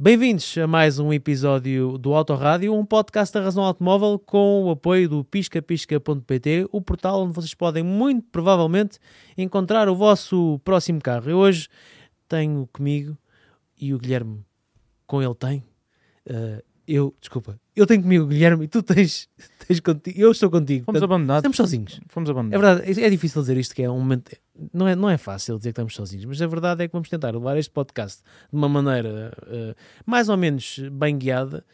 Bem-vindos a mais um episódio do Autorádio, um podcast da Razão Automóvel com o apoio do piscapisca.pt, o portal onde vocês podem muito provavelmente encontrar o vosso próximo carro. Eu hoje tenho comigo e o Guilherme com ele tem. Uh, eu, desculpa, eu tenho comigo o Guilherme e tu tens, tens contigo, eu estou contigo. Fomos abandonados. Estamos sozinhos. Fomos É abandonados. verdade, é difícil dizer isto, que é um momento. Não é, não é fácil dizer que estamos sozinhos, mas a verdade é que vamos tentar levar este podcast de uma maneira eh, mais ou menos bem guiada.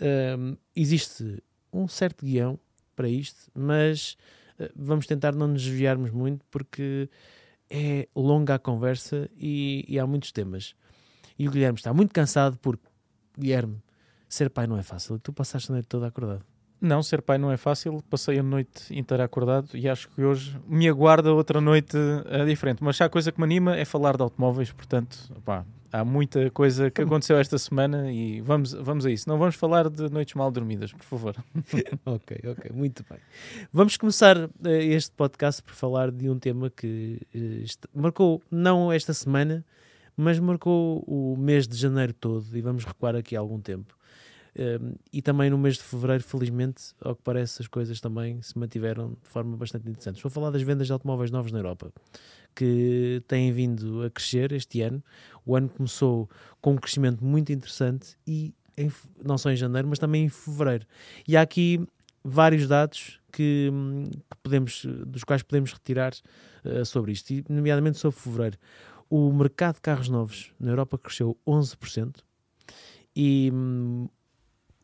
Um, existe um certo guião para isto, mas eh, vamos tentar não nos desviarmos muito porque é longa a conversa e, e há muitos temas. E o Guilherme está muito cansado porque, Guilherme, ser pai não é fácil. Tu passaste a noite toda acordado. Não, ser pai não é fácil. Passei a noite inteira acordado e acho que hoje me aguarda outra noite eh, diferente. Mas já a coisa que me anima é falar de automóveis, portanto, pá, há muita coisa que aconteceu esta semana e vamos, vamos a isso. Não vamos falar de noites mal dormidas, por favor. Ok, ok, muito bem. Vamos começar eh, este podcast por falar de um tema que est- marcou não esta semana, mas marcou o mês de janeiro todo e vamos recuar aqui algum tempo. E também no mês de fevereiro, felizmente, ao que parece, as coisas também se mantiveram de forma bastante interessante. A falar das vendas de automóveis novos na Europa, que têm vindo a crescer este ano. O ano começou com um crescimento muito interessante e em não só em janeiro, mas também em fevereiro. E há aqui vários dados que, hum, que podemos, dos quais podemos retirar eh, sobre isto, e nomeadamente sobre fevereiro. O mercado de carros novos na Europa cresceu 11% e hum,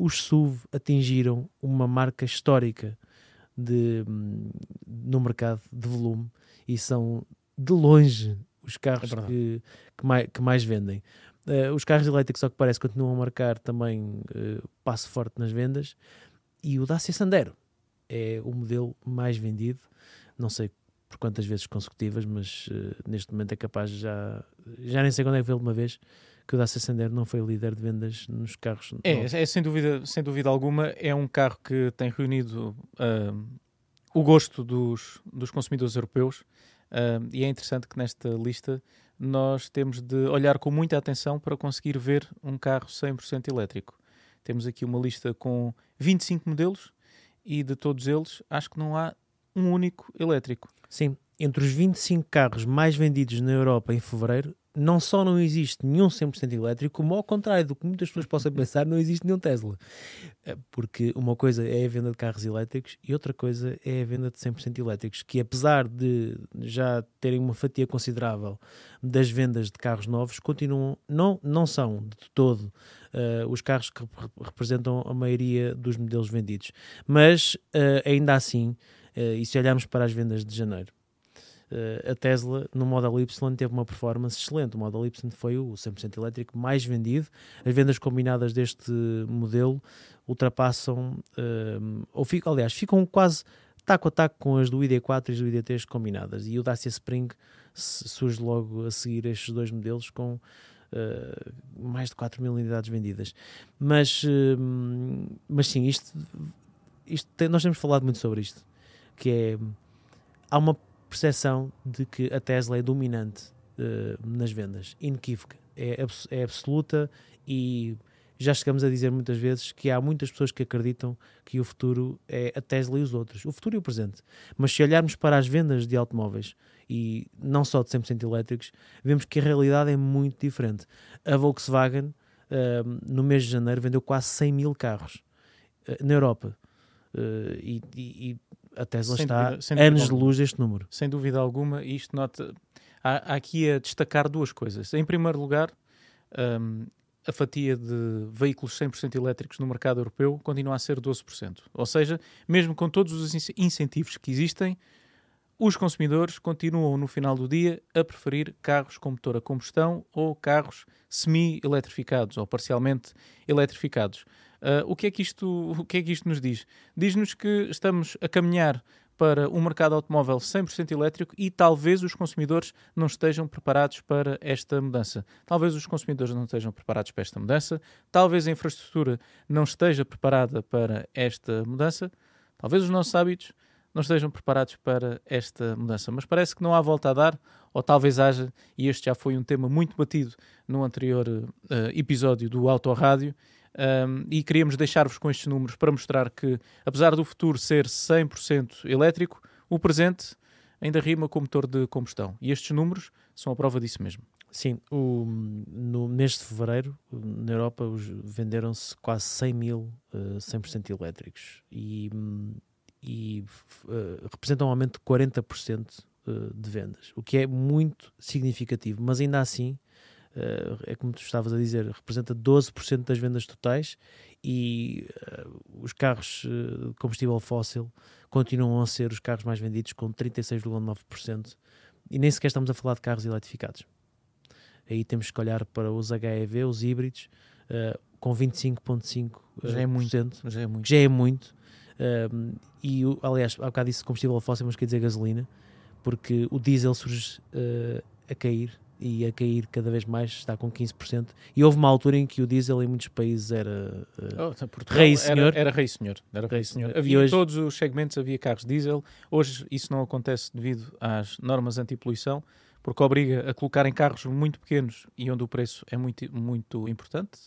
os SUV atingiram uma marca histórica de, hum, no mercado de volume e são de longe os carros É que, que, mais, que mais vendem. Eh, os carros elétricos, ao que parece, continuam a marcar também eh, passo forte nas vendas. E o Dacia Sandero é o modelo mais vendido, não sei por quantas vezes consecutivas, mas eh, neste momento é capaz de já já nem sei quando é que foi a última vez que o Dacia Sandero não foi líder de vendas nos carros É, novos. é sem, dúvida, sem dúvida alguma, é um carro que tem reunido ah, o gosto dos, dos consumidores europeus ah, e é interessante que nesta lista nós temos de olhar com muita atenção para conseguir ver um carro 100% elétrico. Temos aqui uma lista com 25 modelos e de todos eles acho que não há um único elétrico. Sim, entre os 25 carros mais vendidos na Europa em fevereiro, não só não existe nenhum 100% elétrico, como ao contrário do que muitas pessoas possam pensar, não existe nenhum Tesla. Eh, Porque uma coisa é a venda de carros elétricos e outra coisa é a venda de 100% elétricos, que apesar de já terem uma fatia considerável das vendas de carros novos, continuam, não, não são de todo eh, os carros que rep- representam a maioria dos modelos vendidos. Mas eh, ainda assim, eh, e se olharmos para as vendas de janeiro, a Tesla no Model Y teve uma performance excelente. O Model Y foi o 100% elétrico mais vendido. As vendas combinadas deste modelo ultrapassam, eh, ou ficam, aliás, ficam quase taco a taco com as do ID4 e do ID3 combinadas. E o Dacia Spring surge logo a seguir estes dois modelos com eh, mais de 4 mil unidades vendidas. Mas, eh, mas sim, isto, isto tem- nós temos falado muito sobre isto, que é há uma percepção de que a Tesla é dominante eh, nas vendas, inequívoca, é, abs- é absoluta e já chegamos a dizer muitas vezes que há muitas pessoas que acreditam que o futuro é a Tesla e os outros, o futuro e o presente. Mas se olharmos para as vendas de automóveis e não só de 100% elétricos, vemos que a realidade é muito diferente. A Volkswagen, eh, no mês de janeiro, vendeu quase 100 mil carros eh, na Europa. E, e- e a Tesla Sem está dúvida- anos de luz deste número. Sem dúvida alguma, isto nota. Há, há aqui a destacar duas coisas. Em primeiro lugar, hum, a fatia de veículos 100% elétricos no mercado europeu continua a ser 12%. Ou seja, mesmo com todos os ince- incentivos que existem, os consumidores continuam no final do dia a preferir carros com motor a combustão ou carros semi-eletrificados ou parcialmente eletrificados. Ah, o, que é que isto, o que é que isto nos diz? Diz-nos que estamos a caminhar para um mercado automóvel 100% elétrico e talvez os consumidores não estejam preparados para esta mudança. Talvez os consumidores não estejam preparados para esta mudança, talvez a infraestrutura não esteja preparada para esta mudança, talvez os nossos hábitos não estejam preparados para esta mudança. Mas parece que não há volta a dar, ou talvez haja, e este já foi um tema muito batido no anterior uh, episódio do Autorádio, um, e queríamos deixar-vos com estes números para mostrar que, apesar do futuro ser 100% elétrico, o presente ainda rima com motor de combustão. E estes números são a prova disso mesmo. Sim, o, no mês de fevereiro, na Europa, venderam-se quase 100 mil uh, 100% elétricos e, e uh, representam um aumento de 40% uh, de vendas, o que é muito significativo, mas ainda assim é como tu estavas a dizer, representa 12% das vendas totais e uh, os carros uh, de combustível fóssil continuam a ser os carros mais vendidos com 36,9% e nem sequer estamos a falar de carros eletrificados. Aí temos que olhar para os HEV, os híbridos, com 25,5%. Já é muito. Já é muito. Já é muito. e, aliás, há bocado disse combustível fóssil, mas quer dizer gasolina, porque o diesel surge a cair e a cair cada vez mais, está com 15%. E houve uma altura em que o diesel em muitos países era uh, oh, rei senhor. Era, era, rei senhor. Era rei senhor. Havia hoje... todos os segmentos havia carros diesel. Hoje isso não acontece devido às normas anti-poluição, porque obriga a colocar em carros muito pequenos e onde o preço é muito, muito importante.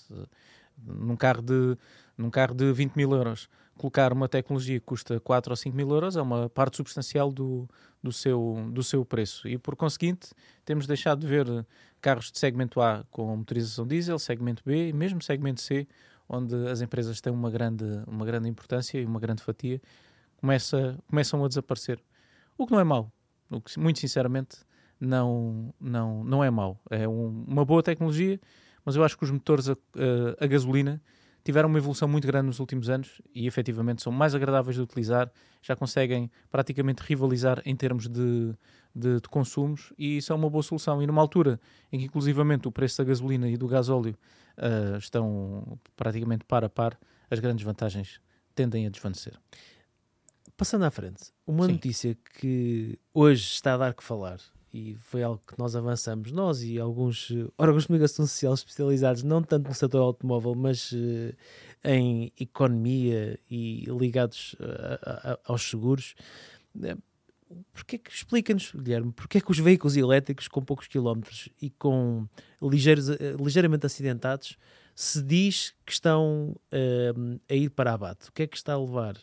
Num carro de, num carro de 20 mil euros, colocar uma tecnologia que custa 4 ou 5 mil euros é uma parte substancial do, do seu, do seu preço. E por conseguinte, temos deixado de ver carros de segmento A com motorização diesel, segmento B e mesmo segmento C, onde as empresas têm uma grande, uma grande importância e uma grande fatia, começa, começam a desaparecer. O que não é mau, o que muito sinceramente não, não, não é mau. É um, uma boa tecnologia, mas eu acho que os motores a, a, a gasolina tiveram uma evolução muito grande nos últimos anos e efetivamente são mais agradáveis de utilizar, já conseguem praticamente rivalizar em termos de, de, de consumos e isso é uma boa solução. E numa altura em que inclusivamente o preço da gasolina e do gasóleo uh, estão praticamente par a par, as grandes vantagens tendem a desvanecer. Passando à frente, uma Sim. notícia que hoje está a dar que falar e foi algo que nós avançamos, nós e alguns uh, órgãos de comunicação social especializados, não tanto no setor automóvel, mas uh, em economia e ligados uh, aos seguros. Porquê que, explica-nos, Guilherme, porquê que os veículos elétricos com poucos quilómetros e com ligeiros, ligeiramente acidentados se diz que estão a ir para abate? O que é que está a levar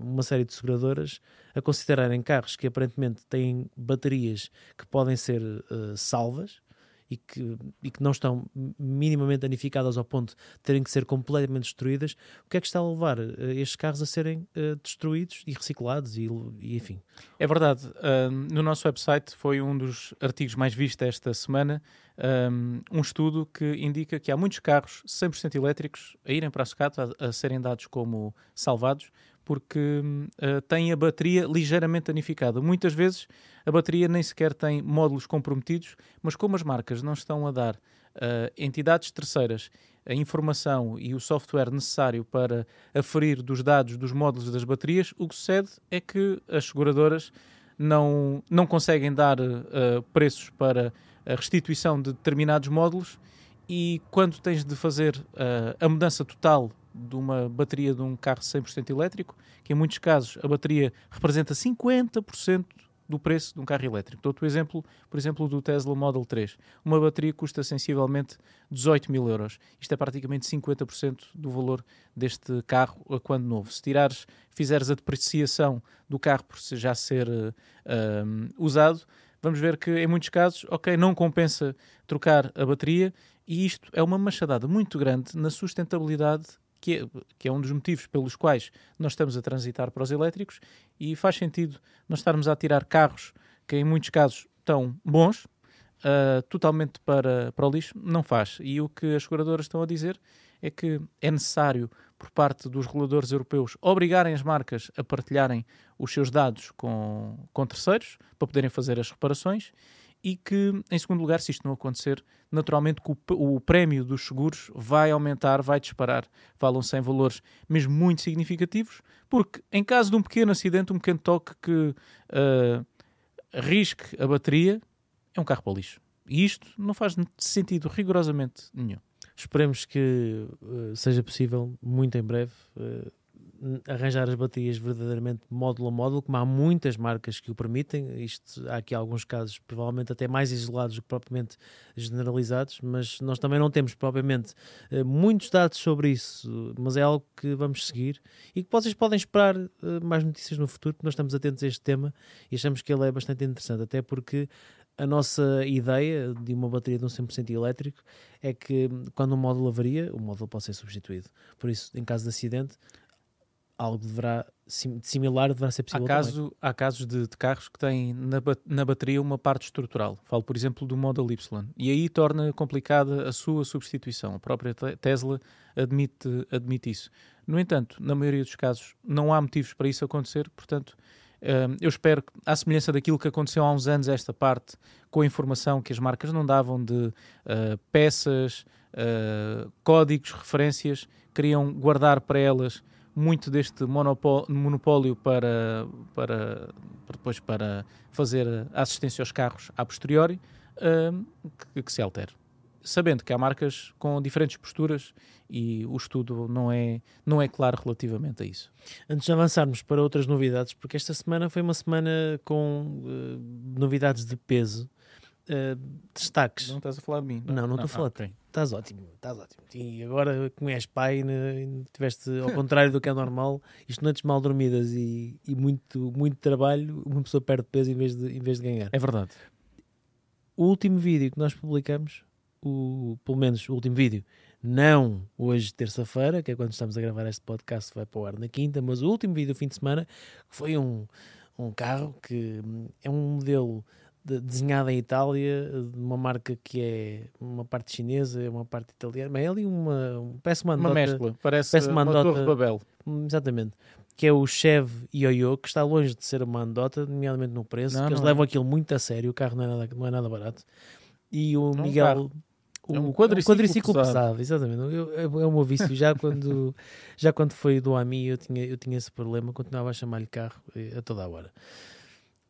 uma série de seguradoras a considerarem carros que aparentemente têm baterias que podem ser uh, salvas e que, e que não estão minimamente danificadas ao ponto de terem que ser completamente destruídas, o que é que está a levar uh, estes carros a serem uh, destruídos e reciclados e, e enfim? É verdade. Uh, no nosso website foi um dos artigos mais vistos esta semana, um, um estudo que indica que há muitos carros 100% elétricos a irem para a sucata, a, a serem dados como salvados, porque uh, tem a bateria ligeiramente danificada. Muitas vezes a bateria nem sequer tem módulos comprometidos, mas como as marcas não estão a dar uh, entidades terceiras a informação e o software necessário para aferir dos dados dos módulos das baterias, o que sucede é que as seguradoras não, não conseguem dar uh, preços para a restituição de determinados módulos e quando tens de fazer a mudança total de uma bateria de um carro 100% elétrico, que em muitos casos a bateria representa 50% do preço de um carro elétrico. Dou-te o exemplo, por exemplo, do Tesla Model 3. Uma bateria custa sensivelmente 18 mil euros. Isto é praticamente 50% do valor deste carro quando novo. Se tirares, fizeres a depreciação do carro por já ser uh, usado, vamos ver que em muitos casos, ok, não compensa trocar a bateria e isto é uma machadada muito grande na sustentabilidade que é, que é um dos motivos pelos quais nós estamos a transitar para os elétricos e faz sentido nós estarmos a tirar carros que em muitos casos estão bons, uh, totalmente para, para o lixo, não faz. E o que as seguradoras estão a dizer é que é necessário, por parte dos reguladores europeus, obrigarem as marcas a partilharem os seus dados com, com terceiros para poderem fazer as reparações e que, em segundo lugar, se isto não acontecer, naturalmente o, o prémio dos seguros vai aumentar, vai disparar. Falam-se em valores mesmo muito significativos, porque em caso de um pequeno acidente, um pequeno toque que uh, risque a bateria, é um carro para o lixo. E isto não faz sentido rigorosamente nenhum. Esperemos que uh, seja possível, muito em breve, uh, arranjar as baterias verdadeiramente módulo a módulo, como há muitas marcas que o permitem. Isto, há aqui alguns casos, provavelmente até mais isolados do que propriamente generalizados, mas nós também não temos propriamente uh, muitos dados sobre isso, mas é algo que vamos seguir e que vocês podem esperar uh, mais notícias no futuro, porque nós estamos atentos a este tema e achamos que ele é bastante interessante, até porque a nossa ideia de uma bateria de um 100% elétrico é que quando um módulo avaria, o módulo pode ser substituído. Por isso, em caso de acidente, algo deverá similar deverá ser possível. Há, caso, há casos de, de, carros que têm na, na bateria uma parte estrutural. Falo, por exemplo, do Model Y. E aí torna complicada a sua substituição. A própria Tesla admite, admite isso. No entanto, na maioria dos casos, não há motivos para isso acontecer, portanto. Uh, eu espero que, à semelhança daquilo que aconteceu há uns anos, esta parte, com a informação que as marcas não davam de uh, peças, uh, códigos, referências, queriam guardar para elas muito deste monopólio para, para, para, depois para fazer assistência aos carros a posteriori, uh, que, que, se altere. Sabendo que há marcas com diferentes posturas e o estudo não é, não é claro relativamente a isso. Antes de avançarmos para outras novidades, porque esta semana foi uma semana com uh, novidades de peso, uh, destaques. Não estás a falar de mim? Não, não, não estou a falar. Ah, okay. Estás ótimo, estás ótimo. E agora, como és pai, né, tiveste ao contrário do que é normal, isto noites mal dormidas e, e, muito, muito trabalho, uma pessoa perde peso em vez, de, em vez de ganhar. É verdade. O último vídeo que nós publicamos, o, pelo menos o último vídeo, não hoje, terça-feira, que é quando estamos a gravar este podcast, vai para o ar na quinta, mas o último vídeo do fim de semana foi um, um carro que é um modelo de, desenhada em Itália, de uma marca que é uma parte chinesa, uma parte italiana, mas é ali uma, parece uma Uma mescla, parece, parece uma, uma Torre Babel. Exatamente. Que é o Chev Yoyo, que está longe de ser uma andota, nomeadamente no preço, não, que eles levam é. aquilo muito a sério, o carro não é nada, não é nada barato. E o não Miguel... O, é um quadriciclo, um quadriciclo pesado. pesado. exatamente. Eu, é, é o meu vício. Já quando, já quando foi do AMI, eu tinha, eu tinha esse problema, continuava a chamar-lhe carro eh, a toda a hora.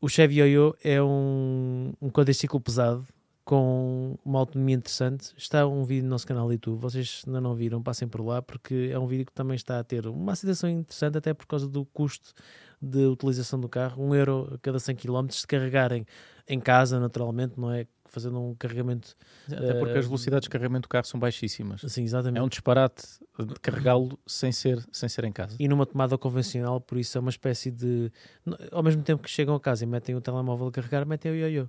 O Chevy Yo-Yo é um, um quadriciclo pesado com uma autonomia interessante. Está um vídeo no nosso canal do YouTube. Vocês ainda não viram, passem por lá, porque é um vídeo que também está a ter uma aceitação interessante, até por causa do custo de utilização do carro. Um euro a cada 100 km. Se carregarem em casa, naturalmente, não é? fazendo um carregamento. Até porque uh, as velocidades de carregamento do carro são baixíssimas. Sim, exatamente. É um disparate de carregá-lo sem ser, sem ser em casa. E numa tomada convencional, por isso é uma espécie de. Ao mesmo tempo que chegam a casa e metem o telemóvel a carregar, metem o ioiô.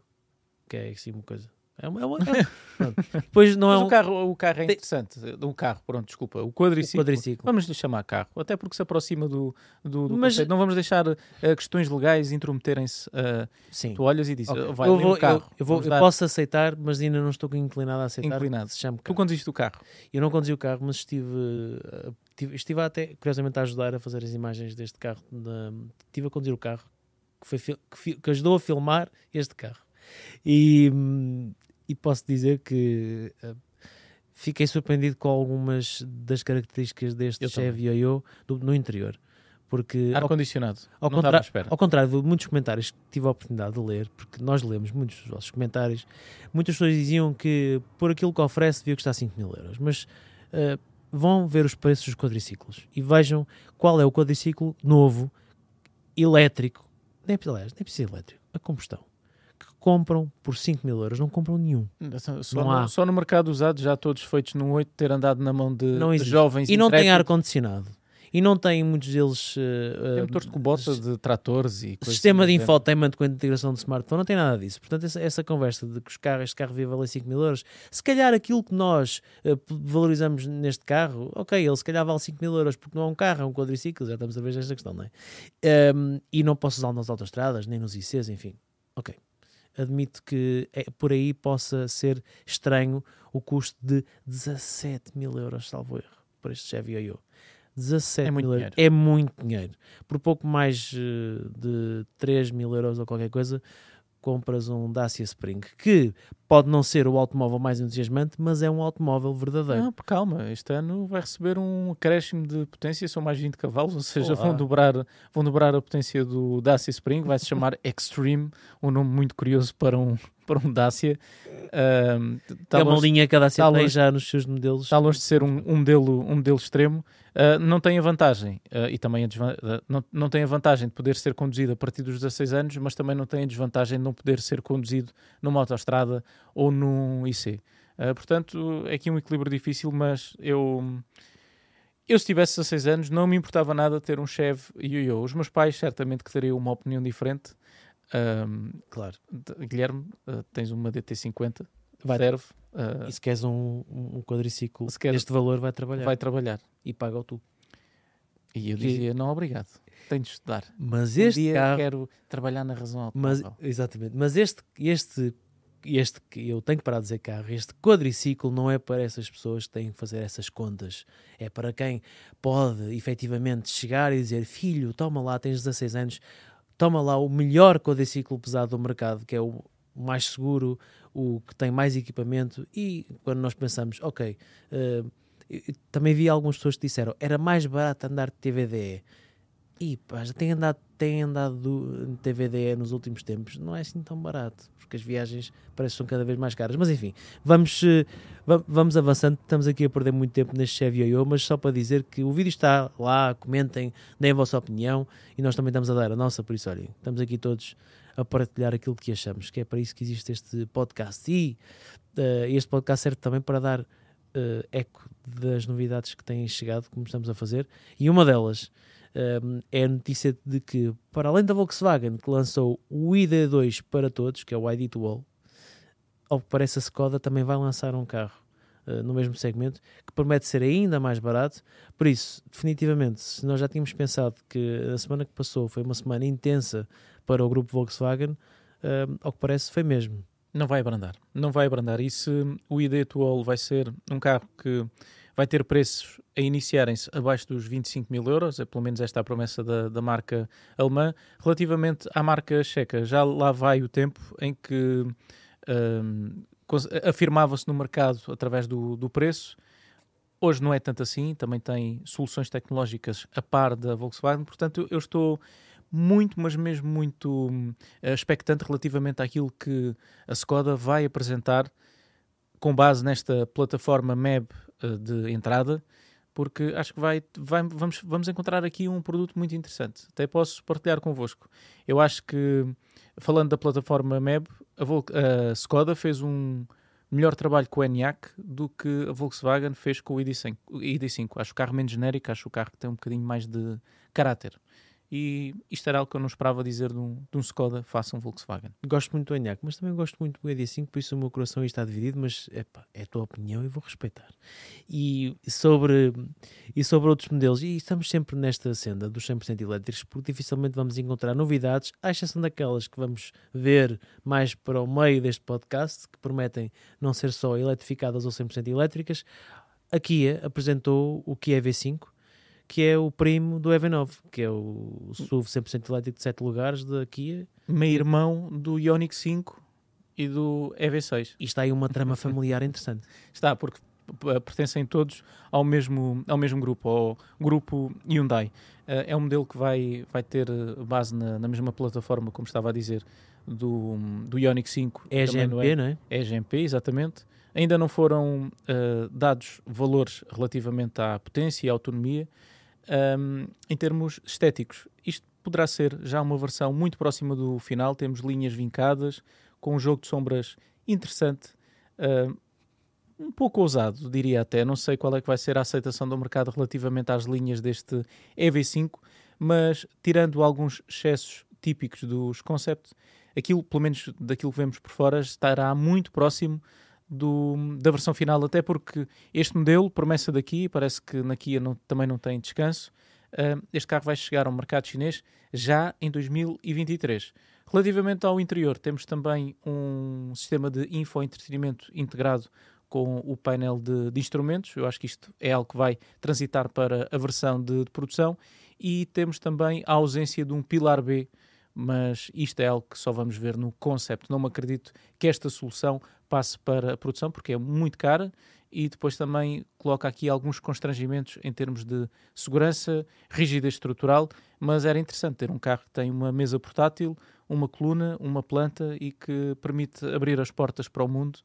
Que é assim uma coisa. É uma, é uma, é, Depois não Mas é um... o, carro, o carro é interessante. O carro, pronto, desculpa. O quadriciclo. O quadriciclo. Vamos lhe chamar carro, até porque se aproxima do, do, do mas... Conceito. Não vamos deixar uh, questões legais intrometerem-se. Uh, Sim. Tu olhas e dizes, okay. vai eu vou, carro. Eu, eu, vou, eu dar... posso aceitar, mas ainda não estou inclinado a aceitar. Inclinado. Se chama. Tu conduziste o carro? Eu não conduzi o carro, mas estive, estive, estive até, curiosamente, a ajudar a fazer as imagens deste carro. Na, estive a conduzir o carro que, foi, que, que ajudou a filmar este carro. E, hum, e posso dizer que uh, fiquei surpreendido com algumas das características deste Chevy Yo-Yo no interior. Porque, Ar-condicionado. Ao, ao, contra ao, contrário de muitos comentários que tive a oportunidade de ler, porque nós lemos muitos dos vossos comentários, muitas pessoas diziam que por aquilo que oferece devia custar 5 mil euros. Mas uh, vão ver os preços dos quadriciclos e vejam qual é o quadriciclo novo, elétrico, nem, aliás, nem precisa elétrico, a combustão compram por 5 mil euros, não compram nenhum. Só, não no, há. só no mercado usado, já todos feitos num 8, ter andado na mão de, não de jovens E não tem ar-condicionado. E não tem muitos deles. Uh, tem motores de cobota de tratores e Sistema de infotainment com integração de smartphone, não tem nada disso. Portanto, essa, essa conversa de que os carros, este carro devia valer 5 mil euros, se calhar aquilo que nós uh, valorizamos neste carro, ok, ele se calhar vale 5 mil euros porque não é um carro, é um quadriciclo, já estamos a ver esta questão, não é? Um, e não posso usá-lo nas autostradas, nem nos ICs, enfim. Ok admito que é, por aí possa ser estranho o custo de 17 mil euros, salvo erro, para este Chevy Yo-Yo. 17 é mil euros. É muito dinheiro. Por pouco mais uh, de 3 mil euros ou qualquer coisa, compras um Dacia Spring, que pode não ser o automóvel mais entusiasmante, mas é um automóvel verdadeiro. Não, calma, este ano vai receber um acréscimo de potência, são mais 20 cavalos, ou seja, Olá. vão dobrar, vão dobrar a potência do Dacia Spring, vai se chamar Extreme, um nome muito curioso para um, para um Dacia. Tá é uma longe- linha que a Dacia tá tem longe- já nos seus modelos. Está longe de ser um, um modelo, um modelo extremo, uh, não tem a vantagem, uh, e também a desvan- uh, não, não tem a vantagem de poder ser conduzido a partir dos 16 anos, mas também não tem a desvantagem de não poder ser conduzido numa autoestrada ou num IC. Uh, portanto, é aqui um equilíbrio difícil, mas eu, eu se tivesse 16 anos não me importava nada ter um Chevy Yo-Yo. Os meus pais certamente que teriam uma opinião diferente. Um, Claro. Guilherme, uh, tens uma DT50, Vai, serve, uh, E se queres um, um quadriciclo Se quer- deste valor, vai trabalhar. vai trabalhar. E paga-o tu. E eu dizia, não, obrigado, tenho de estudar. Mas Um este dia carro... quero trabalhar na razão Mas, automóvel. exatamente. Mas este, este, este que eu tenho que parar de dizer carro, este quadriciclo não é para essas pessoas que têm que fazer essas contas. É para quem pode efetivamente chegar e dizer: Filho, toma lá, tens 16 anos, toma lá o melhor quadriciclo pesado do mercado, que é o mais seguro, o que tem mais equipamento. E quando nós pensamos, ok, eu também vi algumas pessoas que disseram era mais barato andar de TVDE. E pá, já tem andado, tem andado do, de TVDE nos últimos tempos, não é assim tão barato, porque as viagens parecem que são cada vez mais caras. Mas enfim, vamos, eh, va- vamos avançando, estamos aqui a perder muito tempo neste Chevy Yo, mas só para dizer que o vídeo está lá, comentem, deem a vossa opinião e nós também estamos a dar a nossa, por isso olhem, estamos aqui todos a partilhar aquilo que achamos, que é para isso que existe este podcast. E eh, este podcast serve também para dar eh, eco das novidades que têm chegado, como estamos a fazer, e uma delas é a notícia de que, para além da Volkswagen, que lançou o ID2 para todos, que é o ID to All, ao que parece a Skoda também vai lançar um carro uh, no mesmo segmento, que promete ser ainda mais barato. Por isso, definitivamente, se nós já tínhamos pensado que a semana que passou foi uma semana intensa para o grupo Volkswagen, um, ao que parece foi mesmo. Não vai abrandar, não vai abrandar. E se o ID atual vai ser um carro que vai ter preços a iniciarem-se abaixo dos 25 mil euros, é pelo menos esta a promessa da, da marca alemã. Relativamente à marca checa, já lá vai o tempo em que cons- afirmava-se no mercado através do, do preço. Hoje não é tanto assim, também tem soluções tecnológicas a par da Volkswagen, portanto eu estou muito, mas mesmo muito hum, expectante relativamente àquilo que a Skoda vai apresentar com base nesta plataforma MEB de entrada, porque acho que vai, vai- vamos, vamos encontrar aqui um produto muito interessante. Até posso partilhar convosco. Eu acho que, falando da plataforma MEB, a, Vol- a Skoda fez um melhor trabalho com o ENIAC do que a Volkswagen fez com o ID5. o ID5. Acho o carro menos genérico, acho o carro que tem um bocadinho mais de caráter. E isto era algo que eu não esperava dizer de um, de um Skoda face a um Volkswagen. Gosto muito do ENIAC, mas também gosto muito do ED5, por isso o meu coração está dividido, mas epá, é a tua opinião e vou respeitar. E sobre, e sobre outros modelos, e estamos sempre nesta senda dos 100% elétricos, porque dificilmente vamos encontrar novidades, à exceção daquelas que vamos ver mais para o meio deste podcast, que prometem não ser só eletrificadas ou 100% elétricas. A Kia apresentou o Kia V5, que é o primo do EV9, que é o SUV 100% elétrico de 7 lugares da Kia, Meio-irmão do Ioniq 5 e do EV6. E está aí uma trama familiar interessante. Está, porque pertencem todos ao mesmo, ao mesmo grupo, ao grupo Hyundai. Eh, é um modelo que vai, vai ter eh, base na, na mesma plataforma, como estava a dizer, do, do Ioniq 5. É GMP, não é? é GMP, exatamente. Ainda não foram eh, dados valores relativamente à potência e à autonomia ahm, em termos estéticos. Isto poderá ser já uma versão muito próxima do final. Temos linhas vincadas, com um jogo de sombras interessante, um pouco ousado, diria até. Não sei qual é que vai ser a aceitação do mercado relativamente às linhas deste EV5, mas tirando alguns excessos típicos dos concept, aquilo, pelo menos daquilo que vemos por fora, estará muito próximo do- da versão final, até porque este modelo, promessa daqui, parece que na Kia não- também não tem descanso, ah, este carro vai chegar ao mercado chinês já em 2023. Relativamente ao interior, temos também um sistema de infoentretenimento integrado com o painel de, de instrumentos. Eu acho que isto é algo que vai transitar para a versão de, de produção. E temos também a ausência de um pilar B, mas isto é algo que só vamos ver no concept. Não me acredito que esta solução passe para a produção, porque é muito cara, e depois também coloca aqui alguns constrangimentos em termos de segurança, rigidez estrutural, mas era interessante ter um carro que tem uma mesa portátil, uma coluna, uma planta e que permite abrir as portas para o mundo,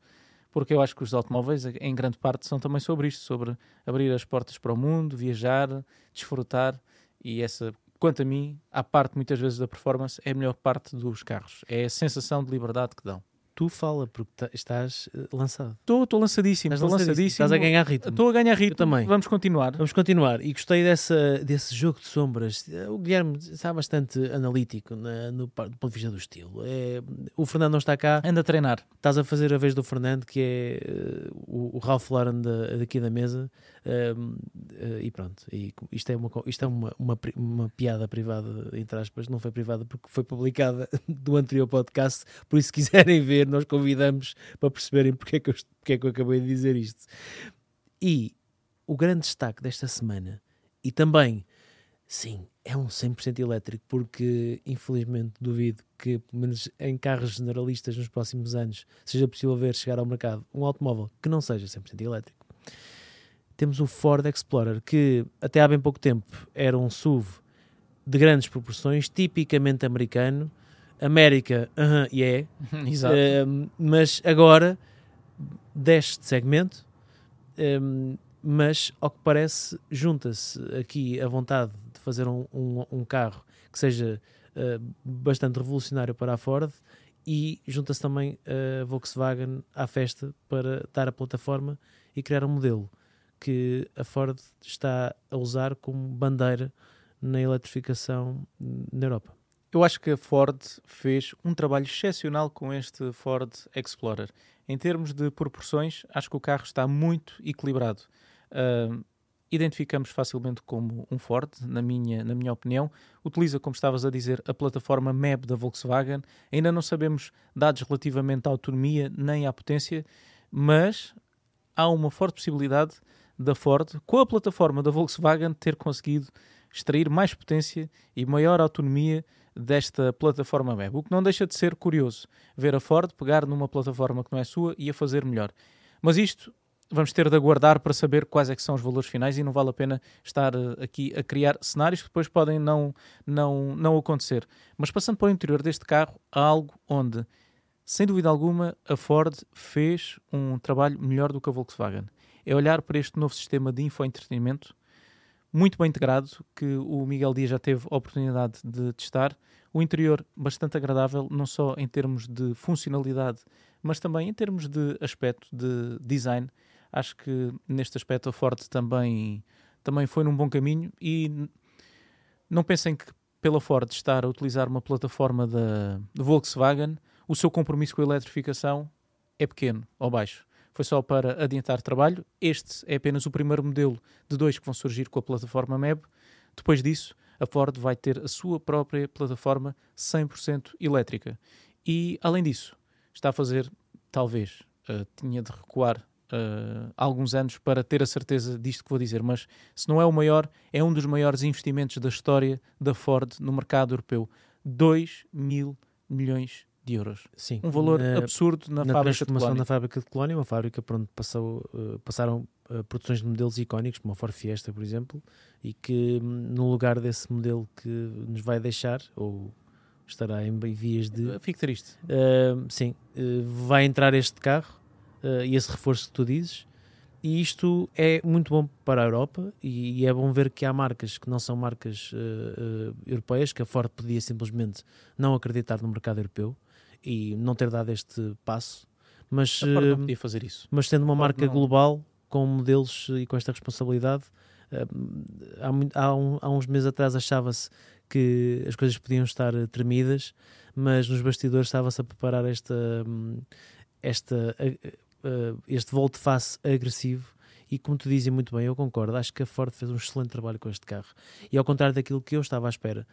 porque eu acho que os automóveis, em grande parte, são também sobre isto, sobre abrir as portas para o mundo, viajar, desfrutar, e essa quanto a mim, a parte muitas vezes da performance é a melhor parte dos carros. É a sensação de liberdade que dão tu fala, porque estás eh, lançado. Estou lançadíssimo, estou lançadíssimo. Estás a ganhar ritmo. Estou a ganhar ritmo. Eu também. Vamos continuar. Vamos continuar. E gostei dessa, desse jogo de sombras. O Guilherme está bastante analítico na, no, do ponto de vista do estilo. É, o Fernando não está cá. Anda a treinar. Estás a fazer a vez do Fernando, que é uh, o, o Ralph Lauren da, daqui da mesa. Uh, e pronto. E isto é, uma, isto é uma, uma, uma piada privada, entre aspas. Não foi privada porque foi publicada do anterior podcast. Por isso, se quiserem ver nós convidamos para perceberem porque é que eu, porque é que eu acabei de dizer isto. E o grande destaque desta semana, e também, sim, é um 100% elétrico, porque infelizmente duvido que, pelo menos em carros generalistas nos próximos anos, seja possível ver chegar ao mercado um automóvel que não seja 100% elétrico. Temos o Ford Explorer, que até há bem pouco tempo era um SUV de grandes proporções, tipicamente americano, América, uh -huh, yeah. Exato. Mas agora deste segmento, um, mas ao que parece, junta-se aqui a vontade de fazer um, um, um carro que seja uh, bastante revolucionário para a Ford e junta-se também a Volkswagen à festa para dar a plataforma e criar um modelo que a Ford está a usar como bandeira na eletrificação na Europa. Eu acho que a Ford fez um trabalho excepcional com este Ford Explorer. Em termos de proporções, acho que o carro está muito equilibrado. Uh, identificamos facilmente como um Ford, na minha, na minha opinião. Utiliza, como estavas a dizer, a plataforma MEB da Volkswagen. Ainda não sabemos dados relativamente à autonomia nem à potência, mas há uma forte possibilidade da Ford, com a plataforma da Volkswagen, ter conseguido extrair mais potência e maior autonomia desta plataforma web. O que não deixa de ser curioso ver a Ford pegar numa plataforma que não é sua e a fazer melhor. Mas isto vamos ter de aguardar para saber quais é são os valores finais e não vale a pena estar uh, aqui a criar cenários que depois podem não, não, não acontecer. Mas passando para o interior deste carro, há algo onde, sem dúvida alguma, a Ford fez um trabalho melhor do que a Volkswagen. É olhar para este novo sistema de infoentretenimento muito bem integrado, que o Miguel Dias já teve a oportunidade de testar. O interior bastante agradável, não só em termos de funcionalidade, mas também em termos de aspecto de design. Acho que neste aspecto a Ford também, também foi num bom caminho e não pensem que pela Ford estar a utilizar uma plataforma da Volkswagen, o seu compromisso com a eletrificação é pequeno ou baixo foi só para adiantar trabalho. Este é apenas o primeiro modelo de dois que vão surgir com a plataforma MEB. Depois disso, a Ford vai ter a sua própria plataforma 100% elétrica. E, além disso, está a fazer, talvez, uh, tinha de recuar uh, alguns anos para ter a certeza disto que vou dizer, mas se não é o maior, é um dos maiores investimentos da história da Ford no mercado europeu. 2 mil milhões de euros. Sim. Um valor na, absurdo na, na fábrica de Colónia. na fábrica de Colónia, uma fábrica por onde passou, uh, passaram uh, produções de modelos icónicos, como a Ford Fiesta, por exemplo, e que hum, no lugar desse modelo que nos vai deixar, ou estará em vias de... Uh, fique triste. sim, vai entrar este carro e esse reforço que tu dizes, e isto é muito bom para a Europa e, e, é bom ver que há marcas que não são marcas uh, uh, europeias, que a Ford podia simplesmente não acreditar no mercado europeu e não ter dado este passo. Mas, a Ford não podia fazer isso. Mas sendo uma marca não. global, com modelos e com esta responsabilidade, há, há, um, há uns meses atrás achava-se que as coisas podiam estar tremidas, mas nos bastidores estava-se a preparar esta, esta, este volte-face agressivo e como tu dizes muito bem, eu concordo, acho que a Ford fez um excelente trabalho com este carro e ao contrário daquilo que eu estava à espera,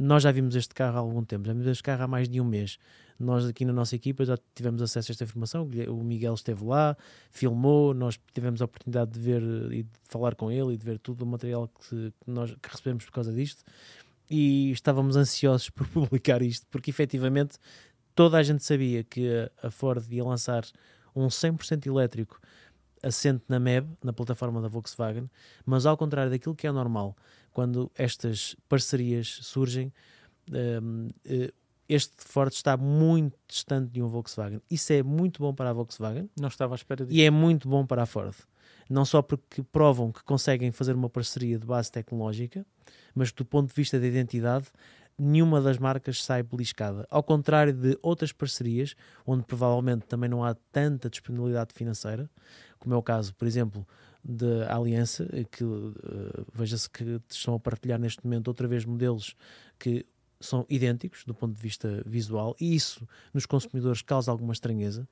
nós já vimos este carro há algum tempo, já vimos este carro há mais de um mês. Nós aqui na nossa equipa já tivemos acesso a esta informação. O Miguel esteve lá, filmou, nós tivemos a oportunidade de ver e de falar com ele e de ver todo o material que, nós que recebemos por causa disto. E estávamos ansiosos por publicar isto, porque efetivamente toda a gente sabia que a Ford ia lançar um 100% elétrico assente na MEB, na plataforma da Volkswagen, mas ao contrário daquilo que é normal, quando estas parcerias surgem, um, eh, este Ford está muito distante de um Volkswagen. Isso é muito bom para a Volkswagen. Não estava à espera disso. E é muito bom para a Ford. Não só porque provam que conseguem fazer uma parceria de base tecnológica, mas do ponto de vista da identidade, nenhuma das marcas sai beliscada. Ao contrário de outras parcerias, onde provavelmente também não há tanta disponibilidade financeira, como é o caso, por exemplo, da Aliança, que uh, veja-se que estão a partilhar neste momento outra vez modelos que são idênticos do ponto de vista visual, e isso nos consumidores causa alguma estranheza,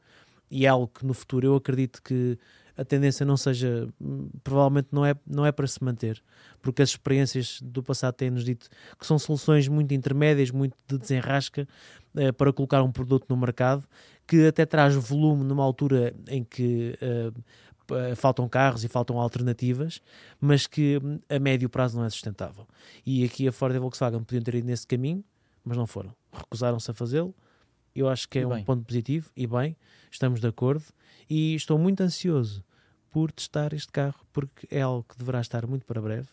e é algo que no futuro eu acredito que a tendência não seja, provavelmente não é, não é para se manter, porque as experiências do passado têm-nos dito que são soluções muito intermédias, muito de desenrasca eh, para colocar um produto no mercado, que até traz volume numa altura em que eh, faltam carros e faltam alternativas, mas que a médio prazo não é sustentável. E aqui a Ford e a Volkswagen podiam ter ido nesse caminho, mas não foram. Recusaram-se a fazê-lo. Eu acho que é um ponto positivo e bem, estamos de acordo. E estou muito ansioso por testar este carro, porque é algo que deverá estar muito para breve.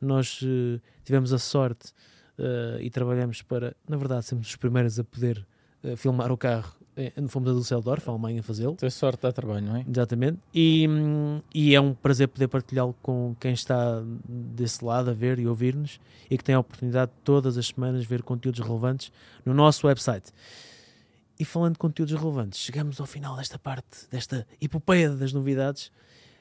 Nós uh, tivemos a sorte uh, e trabalhamos para, na verdade, sermos os primeiros a poder uh, filmar o carro. Fomos a Düsseldorf, a Alemanha, a fazê-lo. Ter sorte dá trabalho, não é? Exatamente. E, e é um prazer poder partilhá-lo com quem está desse lado a ver e ouvir-nos e que tem a oportunidade todas as semanas de ver conteúdos relevantes no nosso website. E falando de conteúdos relevantes, chegamos ao final desta parte, desta epopeia das novidades.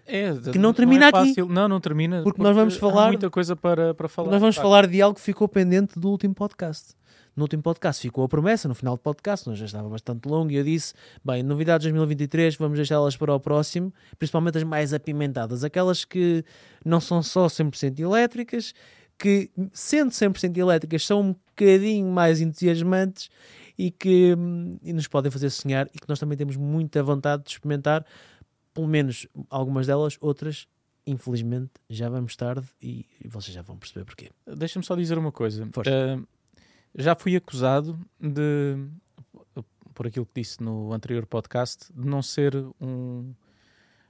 É, que não termina não é aqui. Não, não termina. Porque, porque, nós vamos falar. muita coisa para, para falar. Nós vamos falar de algo que ficou pendente do último podcast. No último podcast ficou a promessa, no final do podcast, nós já estava bastante longo e eu disse: bem, novidades 2023, vamos deixá-las para o próximo, principalmente as mais apimentadas, aquelas que não são só 100% elétricas, que sendo 100% elétricas são um bocadinho mais entusiasmantes e que e nos podem fazer sonhar e que nós também temos muita vontade de experimentar, pelo menos algumas delas, outras infelizmente já vamos tarde e, e vocês já vão perceber porquê. Deixa-me só dizer uma coisa. Uh, já fui acusado de, por aquilo que disse no anterior podcast, de não ser um,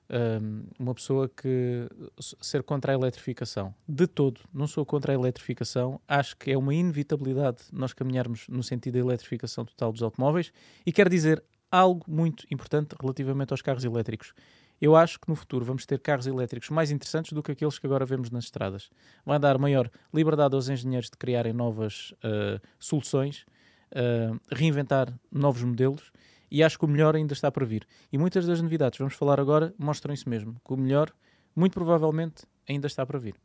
um, uma pessoa que ser contra a eletrificação. De todo, não sou contra a eletrificação. Acho que é uma inevitabilidade nós caminharmos no sentido da eletrificação total dos automóveis e quero dizer algo muito importante relativamente aos carros elétricos. Eu acho que no futuro vamos ter carros elétricos mais interessantes do que aqueles que agora vemos nas estradas. Vai dar maior liberdade aos engenheiros de criarem novas uh, soluções, uh, reinventar novos modelos e acho que o melhor ainda está para vir. E muitas das novidades que vamos falar agora mostram isso mesmo, que o melhor, muito provavelmente, ainda está para vir.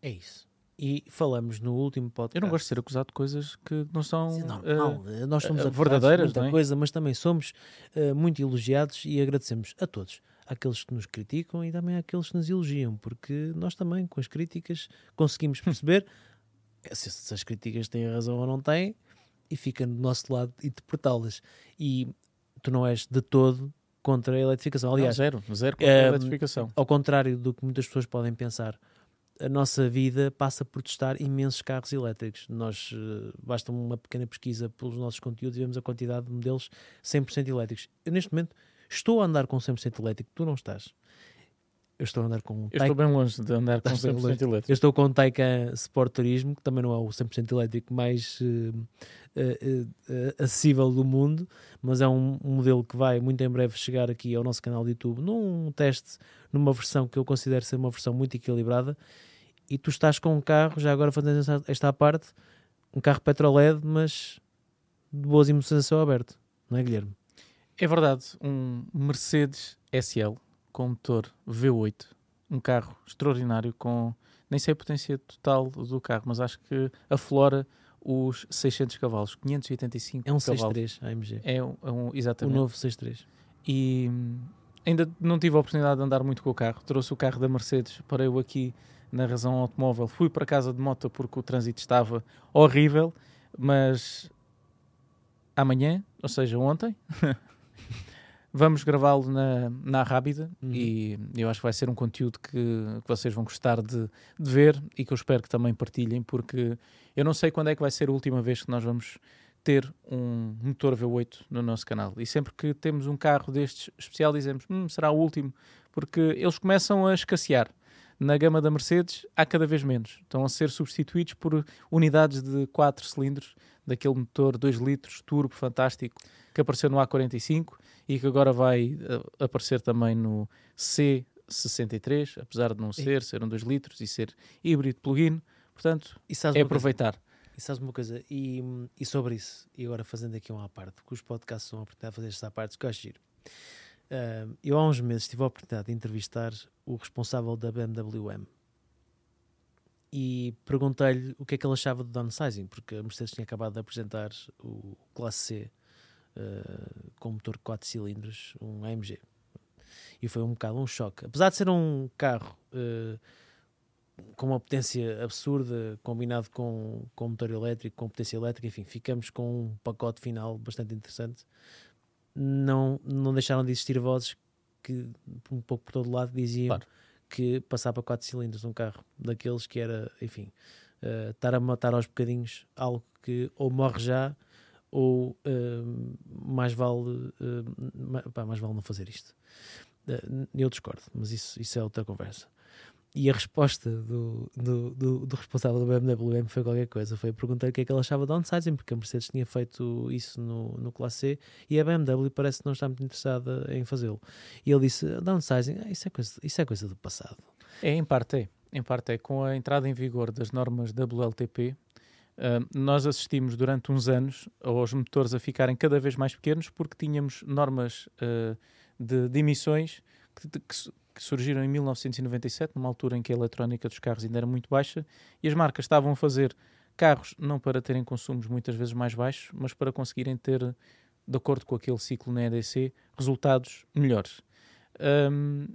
É isso. E falamos no último podcast. Eu não gosto de ser acusado de coisas que não são Sim, normal. Uh, Nós somos uh, verdadeiras, muita não é? coisa, mas também somos uh, muito elogiados e agradecemos a todos. Àqueles que nos criticam e também àqueles que nos elogiam, porque nós também, com as críticas, conseguimos perceber se, se as críticas têm razão ou não têm, e fica do nosso lado interpretá-las. E tu não és de todo contra a eletrificação. Aliás, não, zero, zero contra a eletrificação. Ao contrário do que muitas pessoas podem pensar, a nossa vida passa por testar imensos carros elétricos. Nós, uh, basta uma pequena pesquisa pelos nossos conteúdos e vemos a quantidade de modelos 100% elétricos. Eu, neste momento, estou a andar com 100% elétrico, tu não estás. Eu estou a andar com um Eu estou bem longe de andar com 100% elétrico. Eu estou com um Taycan Sport Turismo, que também não é o 100% elétrico mais uh, uh, uh, acessível do mundo, mas é um, um, modelo que vai muito em breve chegar aqui ao nosso canal de YouTube num teste, numa versão que eu considero ser uma versão muito equilibrada. E tu estás com um carro, já agora fazendo esta, esta parte, um carro petroled, mas de boas emoções a céu aberto, não é, Guilherme? É verdade, um Mercedes SL com motor V8, um carro extraordinário com nem sei a potência total do carro, mas acho que aflora os 600 cavalos, 585 É um cavalos. 6.3 AMG. É um, é um, exatamente. O novo 6.3. E hum, ainda não tive a oportunidade de andar muito com o carro. Trouxe o carro da Mercedes, para eu aqui na razão automóvel. Fui para casa de moto porque o trânsito estava horrível, mas amanhã, ou seja, ontem, Vamos gravá-lo na, na Rábida uhum. e eu acho que vai ser um conteúdo que, que vocês vão gostar de, de, ver e que eu espero que também partilhem, porque eu não sei quando é que vai ser a última vez que nós vamos ter um motor V8 no nosso canal. E sempre que temos um carro destes especial, dizemos: hum, será o último, porque eles começam a escassear. Na gama da Mercedes há cada vez menos. Estão a ser substituídos por unidades de 4 cilindros, daquele motor 2 litros, turbo, fantástico, que apareceu no A45 e que agora vai uh, aparecer também no C63, apesar de não ser, ser um 2 litros e ser híbrido plug-in. Portanto, é aproveitar. Coisa? E sabes uma coisa? E, e, sobre isso, e agora fazendo aqui uma à parte, porque os podcasts são a oportunidade de fazer esta parte, que eu acho giro. Uh, eu há uns meses tive a oportunidade de entrevistar o responsável da BMW M e perguntei-lhe o que é que ele achava do downsizing, porque a Mercedes tinha acabado de apresentar o Classe C uh, com motor 4 cilindros, um AMG. E foi um bocado um choque. Apesar de ser um carro uh, com uma potência absurda, combinado com, com motor elétrico, com potência elétrica, enfim, ficamos com um pacote final bastante interessante. Não, não deixaram de existir vozes que, um pouco por todo lado, diziam claro. que passar para 4 cilindros um carro daqueles que era, enfim, uh, estar a matar aos bocadinhos algo que ou morre já ou uh, mais vale uh, pá, mais vale não fazer isto. eu discordo, mas isso, isso é outra conversa. E a resposta do, do, do, do, responsável da BMW foi qualquer coisa. Foi perguntar o que é que ele achava de downsizing, porque a Mercedes tinha feito isso no, no Classe C e a BMW parece que não está muito interessada em fazê-lo. E ele disse: downsizing, ah, isso, é coisa, isso é coisa do passado. É, em parte é. Em parte é. Com a entrada em vigor das normas WLTP, Nós assistimos durante uns anos aos motores a ficarem cada vez mais pequenos porque tínhamos normas uh, de, de, emissões que, que, que surgiram em 1997, numa altura em que a eletrónica dos carros ainda era muito baixa, e as marcas estavam a fazer carros não para terem consumos muitas vezes mais baixos, mas para conseguirem ter, de acordo com aquele ciclo na EDC, resultados melhores. Um,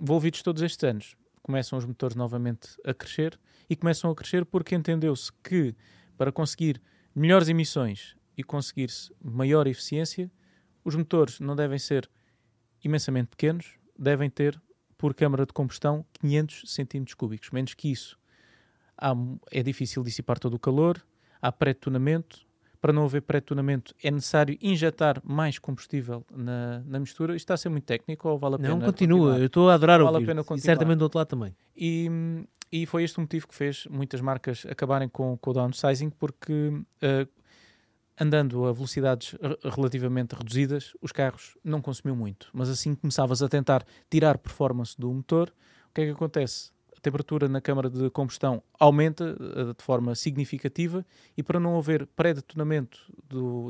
envolvidos todos estes anos, começam os motores novamente a crescer e começam a crescer porque entendeu-se que para conseguir melhores emissões e conseguir-se maior eficiência, os motores não devem ser imensamente pequenos, devem ter por câmara de combustão 500 centímetros cúbicos. Menos que isso, há, é difícil dissipar todo o calor, há pré-detonamento. Para não haver pré-detonamento, é necessário injetar mais combustível na, na mistura. Isto está a ser muito técnico ou vale a pena? Não, continua. Continuar? Eu estou a adorar vale ouvir. A pena continuar. E certamente do outro lado também. E, e foi este o motivo que fez muitas marcas acabarem com, com o downsizing, porque uh, andando a velocidades relativamente reduzidas, os carros não consumiam muito. Mas assim começavas a tentar tirar performance do motor, o que é que acontece? A temperatura na câmara de combustão aumenta uh, de forma significativa e para não haver pré-detonamento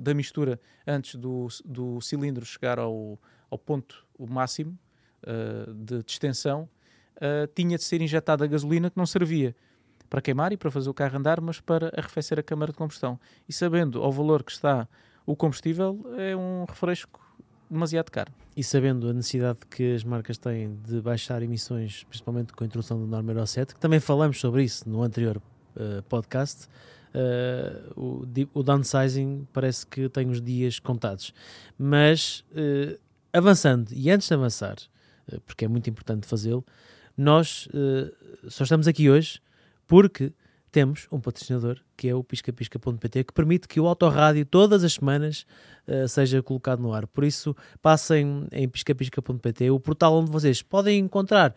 da mistura antes do, do cilindro chegar ao, ao ponto máximo uh, de distensão, uh, tinha de ser injetada gasolina que não servia para queimar e para fazer o carro andar, mas para arrefecer a câmara de combustão. E sabendo ao valor que está o combustível, é um refresco demasiado caro. E sabendo a necessidade que as marcas têm de baixar emissões, principalmente com a introdução do norma Euro 7, que também falamos sobre isso no anterior uh, podcast, uh, o, o, downsizing parece que tem os dias contados. Mas uh, avançando, e antes de avançar, porque é muito importante fazê-lo, nós só estamos aqui hoje porque temos um patrocinador que é o piscapisca.pt que permite que o autorádio todas as semanas uh, seja colocado no ar. Por isso, passem em piscapisca.pt, o portal onde vocês podem encontrar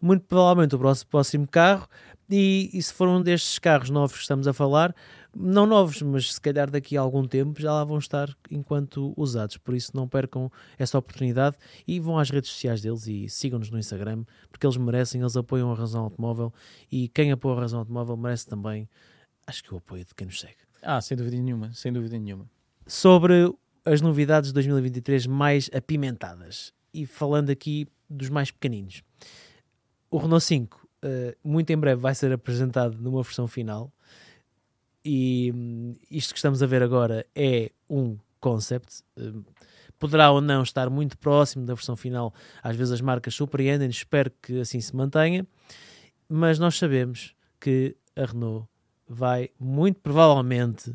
muito provavelmente o próximo carro e, e se for um destes carros novos que estamos a falar, não novos, mas se calhar daqui a algum tempo já lá vão estar enquanto usados. Por isso não percam essa oportunidade e vão às redes sociais deles e sigam-nos no Instagram, porque eles merecem, eles apoiam a Razão Automóvel e quem apoia a Razão Automóvel merece também, acho que o apoio de quem nos segue. Ah, sem dúvida nenhuma, sem dúvida nenhuma. Sobre as novidades de 2023 mais apimentadas e falando aqui dos mais pequeninos. O Renault 5 uh, eh, muito em breve vai ser apresentado numa versão final e hum, isto que estamos a ver agora é um concept. Hum, poderá ou não estar muito próximo da versão final. Às vezes as marcas surpreendem, espero que assim se mantenha. Mas nós sabemos que a Renault vai muito provavelmente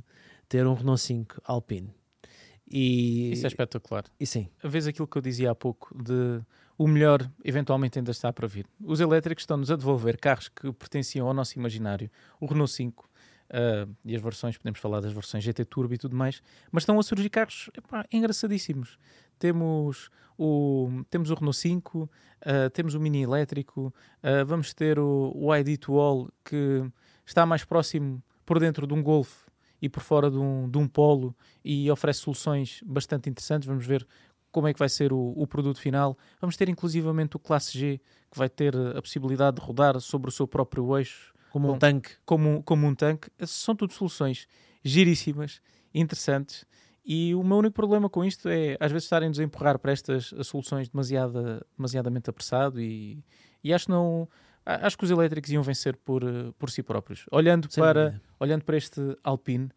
ter um Renault 5 Alpine. E... Isso é espetacular. E sim. A vez aquilo que eu dizia há pouco de o melhor eventualmente ainda está para vir. Os elétricos estão-nos a devolver carros que pertenciam ao nosso imaginário. O Renault 5 Uh, e as versões, podemos falar das versões GT Turbo e tudo mais, mas estão a surgir carros epá, engraçadíssimos. Temos o, temos o Renault 5, uh, temos o Mini elétrico, uh, vamos ter o, o ID to All que está mais próximo por dentro de um Golf e por fora de um, de um Polo e oferece soluções bastante interessantes. Vamos ver como é que vai ser o, o, produto final. Vamos ter inclusivamente o Classe G, que vai ter a possibilidade de rodar sobre o seu próprio eixo. Como um tanque. Como, como um tanque. São tudo soluções giríssimas, interessantes. E o meu único problema com isto é, às vezes, estarem-nos a empurrar para estas soluções demasiada, demasiadamente apressado e, e acho não acho que os elétricos iam vencer por, por si próprios. Olhando, para, olhando para este Alpine,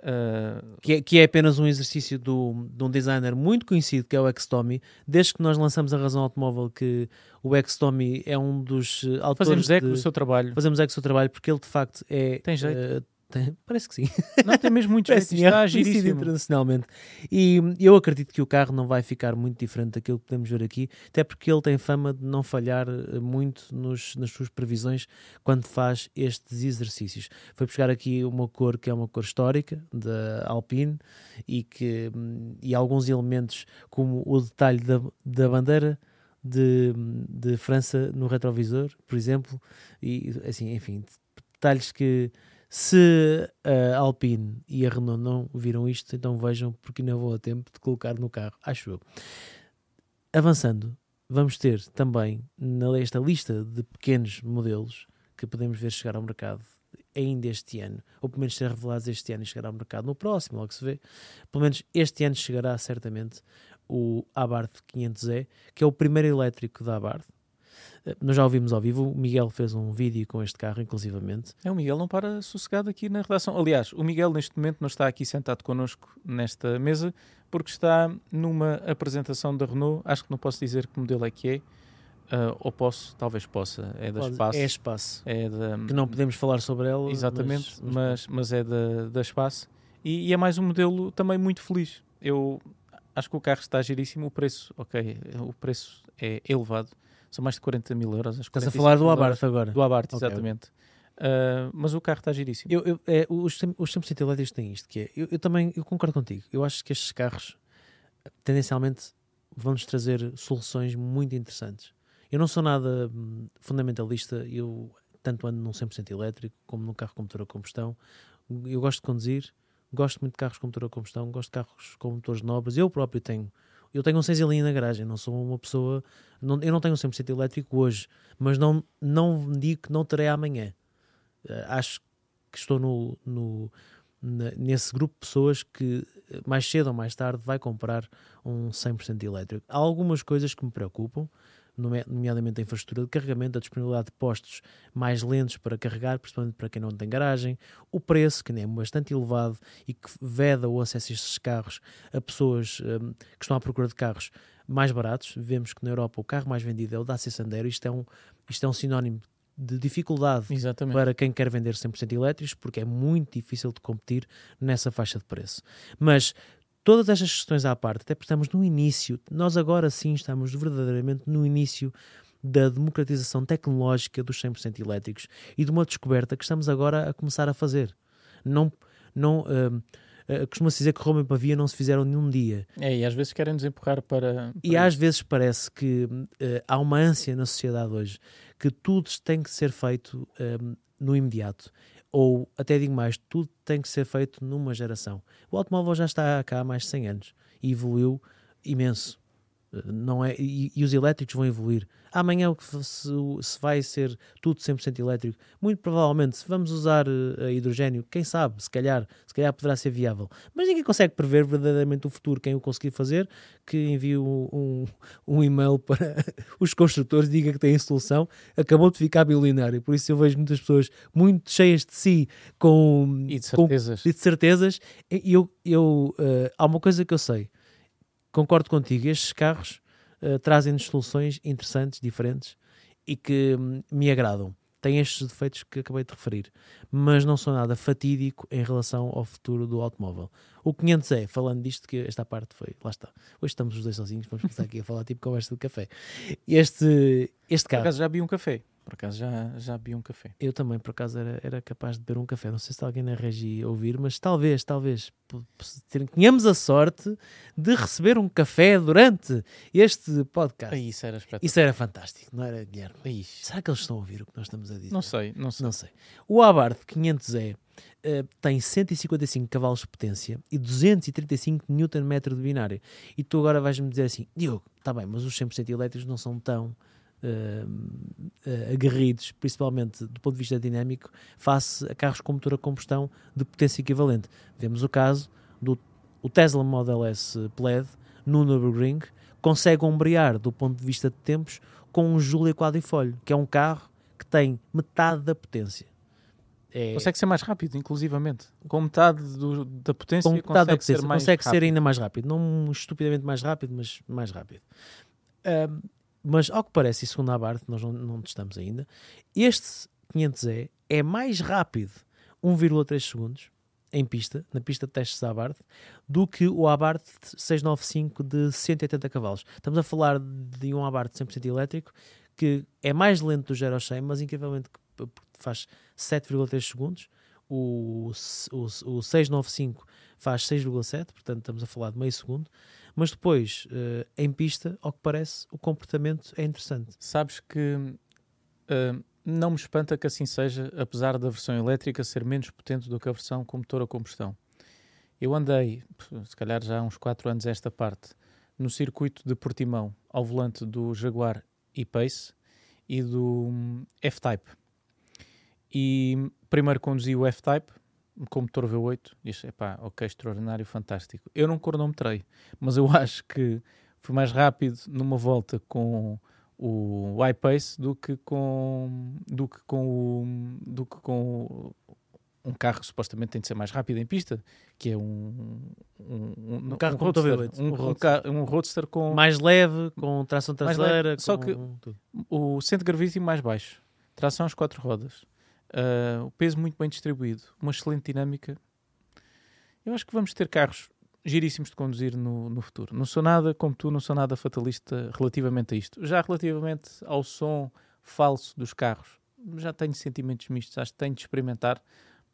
Uh, que, é, que, é, apenas um exercício do, de um designer muito conhecido que é o Xtomy. Desde que nós lançamos a razão automóvel, que o Xtomy é um dos uh, autores. Fazemos eco do seu trabalho. Fazemos eco do seu trabalho porque ele de facto é. Tem jeito. Uh, tem, parece que sim. Não, tem mesmo muito jeito. Está é giríssimo. internacionalmente. E eu acredito que o carro não vai ficar muito diferente daquilo que podemos ver aqui, até porque ele tem fama de não falhar eh, muito nos, nas suas previsões quando faz estes exercícios. Foi buscar aqui uma cor que é uma cor histórica da Alpine e, que, e alguns elementos como o detalhe da, da bandeira de, de França no retrovisor, por exemplo, e assim, enfim, detalhes que se a Alpine e a Renault não viram isto, então vejam porque não vou a tempo de colocar no carro, acho eu. Avançando, vamos ter também nesta lista de pequenos modelos que podemos ver chegar ao mercado ainda este ano, ou pelo menos ser revelados este ano e chegar ao mercado no próximo, logo se vê. Pelo menos este ano chegará certamente o Abarth 500E, que é o primeiro elétrico da Abarth, nós já ouvimos ao vivo, o Miguel fez um vídeo com este carro, inclusivamente. É, o Miguel não para sossegado aqui na redação. Aliás, o Miguel neste momento não está aqui sentado connosco nesta mesa, porque está numa apresentação da Renault. Acho que não posso dizer que modelo é que é. Uh, ou posso, talvez possa, é da Espaço. É Espaço. É da, que não podemos falar sobre ela. Exatamente, mas, mas, mas é da, da Espaço. E, e, é mais um modelo também muito feliz. Eu acho que o carro está giríssimo. O preço, ok, o preço é elevado são mais de 40 mil euros. Estás a falar do Abarth agora? Do Abarth, okay. exatamente. Uh, mas o carro está giríssimo. Eu, eu, é, os, os 100% elétricos têm isto, que é, eu, eu, também eu concordo contigo. Eu acho que estes carros tendencialmente vão-nos trazer soluções muito interessantes. Eu não sou nada hum, fundamentalista, eu tanto ando num 100% elétrico como num carro com motor a combustão. Eu gosto de conduzir, gosto muito de carros com motor a combustão, gosto de carros com motores nobres. Eu próprio tenho eu tenho um 6 linha na garagem, não sou uma pessoa. Não, eu não tenho um 100% elétrico hoje, mas não, não digo que não terei amanhã. Uh, acho que estou no, no, na, nesse grupo de pessoas que mais cedo ou mais tarde vai comprar um 100% elétrico. Há algumas coisas que me preocupam nomeadamente a infraestrutura de carregamento, a disponibilidade de postos mais lentos para carregar, principalmente para quem não tem garagem, o preço, que é bastante elevado e que veda o acesso a estes carros a pessoas um, que estão à procura de carros mais baratos. Vemos que na Europa o carro mais vendido é o Dacia Sandero, isto é um, isto é um sinónimo de dificuldade Exatamente. para quem quer vender 100% elétricos, porque é muito difícil de competir nessa faixa de preço. Mas Todas estas questões à parte, até porque estamos no início, nós agora sim estamos verdadeiramente no início da democratização tecnológica dos 100% elétricos e de uma descoberta que estamos agora a começar a fazer. Não, não, uh, uh, costuma-se dizer que Roma e Pavia não se fizeram num dia. É, e às vezes querem nos empurrar para. para e às vezes parece que uh, há uma ânsia na sociedade hoje que tudo tem que ser feito no imediato ou até digo mais, tudo tem que ser feito numa geração. O automóvel já está cá há mais de 100 anos e evoluiu imenso. Não é, e, e os elétricos vão evoluir amanhã o que se, se vai ser tudo 100% elétrico, muito provavelmente se vamos usar uh, hidrogênio, quem sabe, se calhar, se calhar poderá ser viável. Mas ninguém consegue prever verdadeiramente o futuro. Quem o conseguir fazer, que envie um, um e-mail para os construtores, diga que tem a solução, acabou de ficar bilionário. Por isso eu vejo muitas pessoas muito cheias de si com e de certezas. Com, e de certezas. E eu, eu uh, há uma coisa que eu sei, concordo contigo, estes carros uh, trazem-nos soluções interessantes, diferentes e que um, me agradam. Tem estes defeitos que acabei de referir, mas não sou nada fatídico em relação ao futuro do automóvel. O 500 é, falando disto, que esta parte foi, lá está. Hoje estamos os dois sozinhos, vamos começar aqui a falar tipo conversa de café. Este, este carro. Por acaso já vi um café. Por acaso já, já bebi um café. Eu também, por acaso, era, era capaz de beber um café. Não sei se alguém na regi ouvir, mas talvez, talvez tenhamos a sorte de receber um café durante este podcast. Aí, isso era espetacular. Isso era fantástico, não era, Guilherme? Aí, Será que eles estão a ouvir o que nós estamos a dizer? não sei, não sei. Não sei. O Abarth 500E eh, tem 155 cavalos de potência e 235 Nm de binário. E tu agora vais-me dizer assim, Diogo, está bem, mas os 100% elétricos não são tão eh, eh, aguerridos, principalmente do ponto de vista dinâmico, face a carros com motor a combustão de potência equivalente. Vemos o caso do o Tesla Model S Plaid no Nürburgring, consegue ombrear do ponto de vista de tempos com um Giulia Quadrifoglio, que é um carro que tem metade da potência. É, Consegue ser mais rápido, inclusivamente. Com metade do- da potência, com metade consegue da potência, ser mais consegue ser ainda mais rápido. Não estupidamente mais rápido, mas mais rápido. Mas ao que parece, e segundo a Abarth, nós não, não testamos ainda, este 500E é mais rápido 1,3 segundos em pista, na pista de testes da Abarth, do que o Abarth 695 de 180 cavalos. Estamos a falar de um Abarth 100% elétrico que é mais lento do 0 ao 100, mas incrivelmente faz 7,3 segundos. O, o, o 695 faz 6,7, portanto estamos a falar de meio segundo. Mas depois, eh, em pista, ao que parece, o comportamento é interessante. Sabes que ah, não me espanta que assim seja, apesar da versão elétrica ser menos potente do que a versão com motor a combustão. Eu andei, se calhar já há uns 4 anos esta parte, no circuito de Portimão, ao volante do Jaguar E-Pace e do hum, F-Type. E primeiro conduzi o F-Type com motor V8 e disse, epá, ok, extraordinário, fantástico. Eu não cronometrei, mas eu acho que fui mais rápido numa volta com o iPace do que com do que com o, do que com o- um carro que supostamente tem de ser mais rápido em pista, que é um um, Um carro com roadster, motor V8, um, um um, roadster. um roadster com Mais leve, com tração traseira, leve, só com que- tudo. o centro de gravidade mais baixo, tração às quatro rodas, ah, o peso muito bem distribuído, uma excelente dinâmica. Eu acho que vamos ter carros giríssimos de conduzir no, no futuro. Não sou nada, como tu, não sou nada fatalista relativamente a isto. Já relativamente ao som falso dos carros, já tenho sentimentos mistos. Acho que tenho de experimentar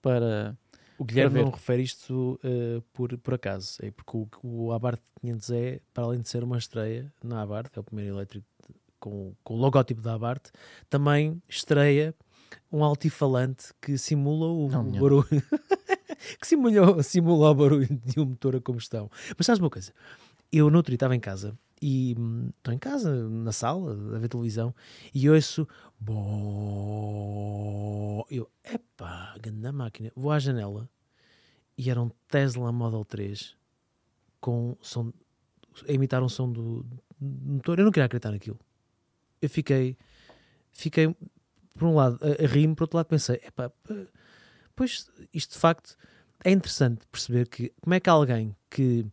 para. O Guilherme não refere isto eh, por, por acaso, é porque o, o Abarth 500 é, para além de ser uma estreia na Abarth, é o primeiro elétrico de- com, com o logótipo da Abarth, também estreia um altifalante que simula o, Não, o barulho. que simula, simula o barulho de um motor a combustão. Mas sabes uma coisa? Eu no outro dia estava em casa e hum, estou em casa, na sala, a ver televisão, e ouço Bom, eu, epá, grande máquina. Vou à janela e era um Tesla Model 3 com som, a imitar um som do, do motor. Eu não queria acreditar naquilo. Eu fiquei, fiquei por um lado a, a por outro lado pensei, epá, p- pois isto de facto é interessante perceber que como é que alguém que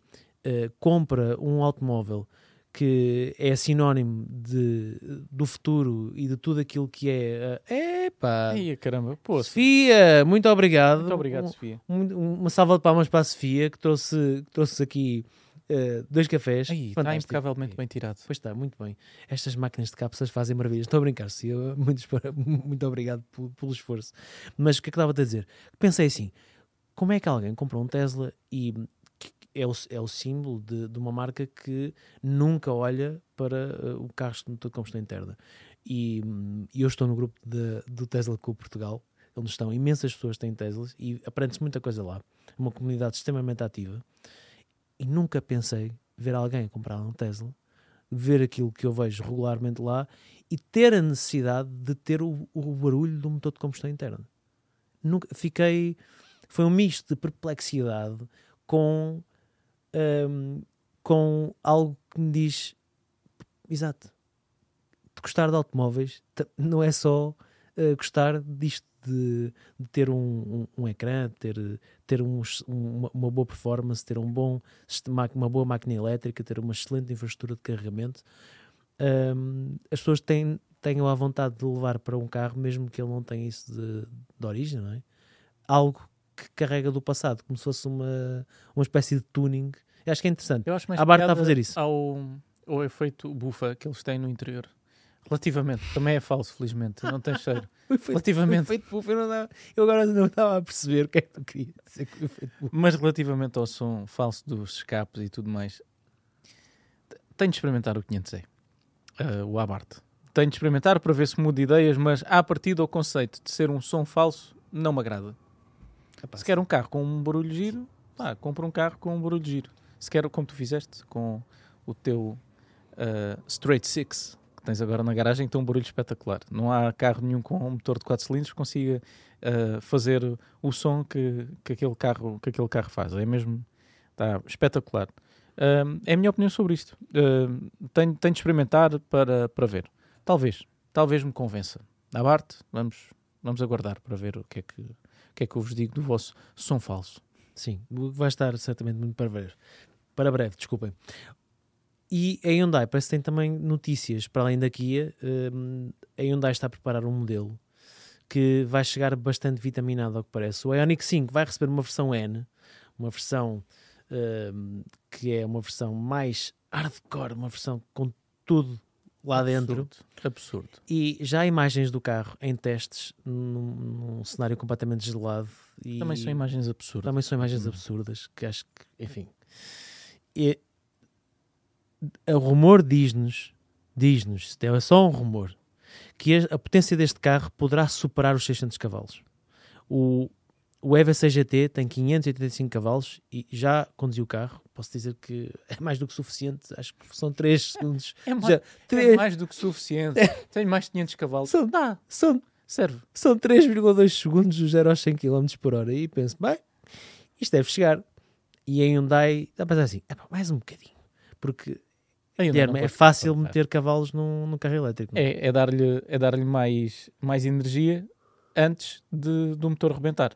eh, compra um automóvel que é sinónimo de, do futuro e de tudo aquilo que é. eh, Epá! Ai, caramba, pô, Sofia, muito obrigado. muito obrigado, Um- Sofia. um- uma salva de palmas para a Sofia que trouxe, que trouxe aqui eh, dois cafés. Está impecavelmente bem tirado. Pois está, muito bem. Estas máquinas de cápsulas fazem maravilhas. Estou a brincar, Sofia. Muito, espera- muito obrigado pelo, pelo esforço. Mas o que é que estava a dizer? Pensei assim: como é que alguém comprou um Tesla e é o, é o símbolo de, de uma marca que nunca olha para eh, o carro de combustão interna? E, hum, eu estou no grupo de- do Tesla Club Portugal, onde estão imensas pessoas que têm Teslas e aprende-se muita coisa lá. Uma comunidade extremamente ativa. E nunca pensei ver alguém comprar um Tesla, ver aquilo que eu vejo regularmente lá e ter a necessidade de ter o, o barulho do motor de combustão interna. Nunca, fiquei. Foi um misto de perplexidade com, hum, com algo que me diz. Exato. De gostar de automóveis não é só eh, gostar disto de, de ter um, um, um ecrã, ter, ter uns- uma, uma boa performance, ter um bom uma boa máquina elétrica, ter uma excelente infraestrutura de carregamento. Hum, as pessoas têm, tenham a vontade de levar para um carro, mesmo que ele não tenha isso de, de origem, não é? Algo que carrega do passado, como se fosse uma, uma espécie de tuning. Eu acho que é interessante. Eu acho mais A Bart está a fazer isso. Ao, ao efeito bufa que eles têm no interior. Relativamente. Também é falso, felizmente. Não tem cheiro. Foi feito, Relativamente. foi feito puff, eu, não dava- eu agora não estava a perceber o que é que tu querias dizer que foi feito puff. Mas relativamente ao som falso dos escapes e tudo mais, tenho de experimentar o 500E, eh, o Abarth. Tenho de experimentar para ver se muda ideias, mas a partir do conceito de ser um som falso, não me agrada. Se quer um carro com um barulho giro, pá, compra um carro com um barulho giro. Se quer, como tu fizeste, com o teu eh, Straight Six, que tens agora na garagem, tem um barulho espetacular. Não há carro nenhum com um motor de 4 cilindros que consiga eh, fazer o som que, que, aquele carro, que aquele carro faz. É mesmo está espetacular. Ahm, é a minha opinião sobre isto. Ahm, tenho, tenho de experimentar para, para ver. Talvez, talvez me convença. Na Bart, vamos, vamos aguardar para ver o que, é que, o que é que eu vos digo do vosso som falso. Sim, vai estar certamente muito para breve. Para breve, desculpem. E a Hyundai parece que tem também notícias para além da Kia. hum, a Hyundai está a preparar um modelo que vai chegar bastante vitaminado ao que parece. O Ioniq 5 vai receber uma versão N, uma versão hum, que é uma versão mais hardcore, uma versão com tudo lá dentro. Absurdo. Absurdo. E já há imagens do carro em testes num, num cenário completamente gelado. Também são imagens absurdas. também são imagens Hum. absurdas que acho que, enfim. E, o rumor diz-nos, diz-nos, é só um rumor, que a, potência deste carro poderá superar os 600 cavalos. O, o EVA CGT tem 585 cavalos e já conduzi o carro. Posso dizer que é mais do que suficiente. Acho que são 3 segundos. É, mais, Já, é três- mais do que suficiente. Tenho mais de 500 cavalos. São- Dá, são, serve. são 3,2 segundos do 0 aos 100 km por hora. E penso, bem, isto deve chegar. E a Hyundai dá para pensar assim, "Epá, mais um bocadinho. Porque Guilherme, é fácil colocar. meter cavalos num, num carro elétrico. não é? É, é dar-lhe é dar mais, mais energia antes de, do motor rebentar.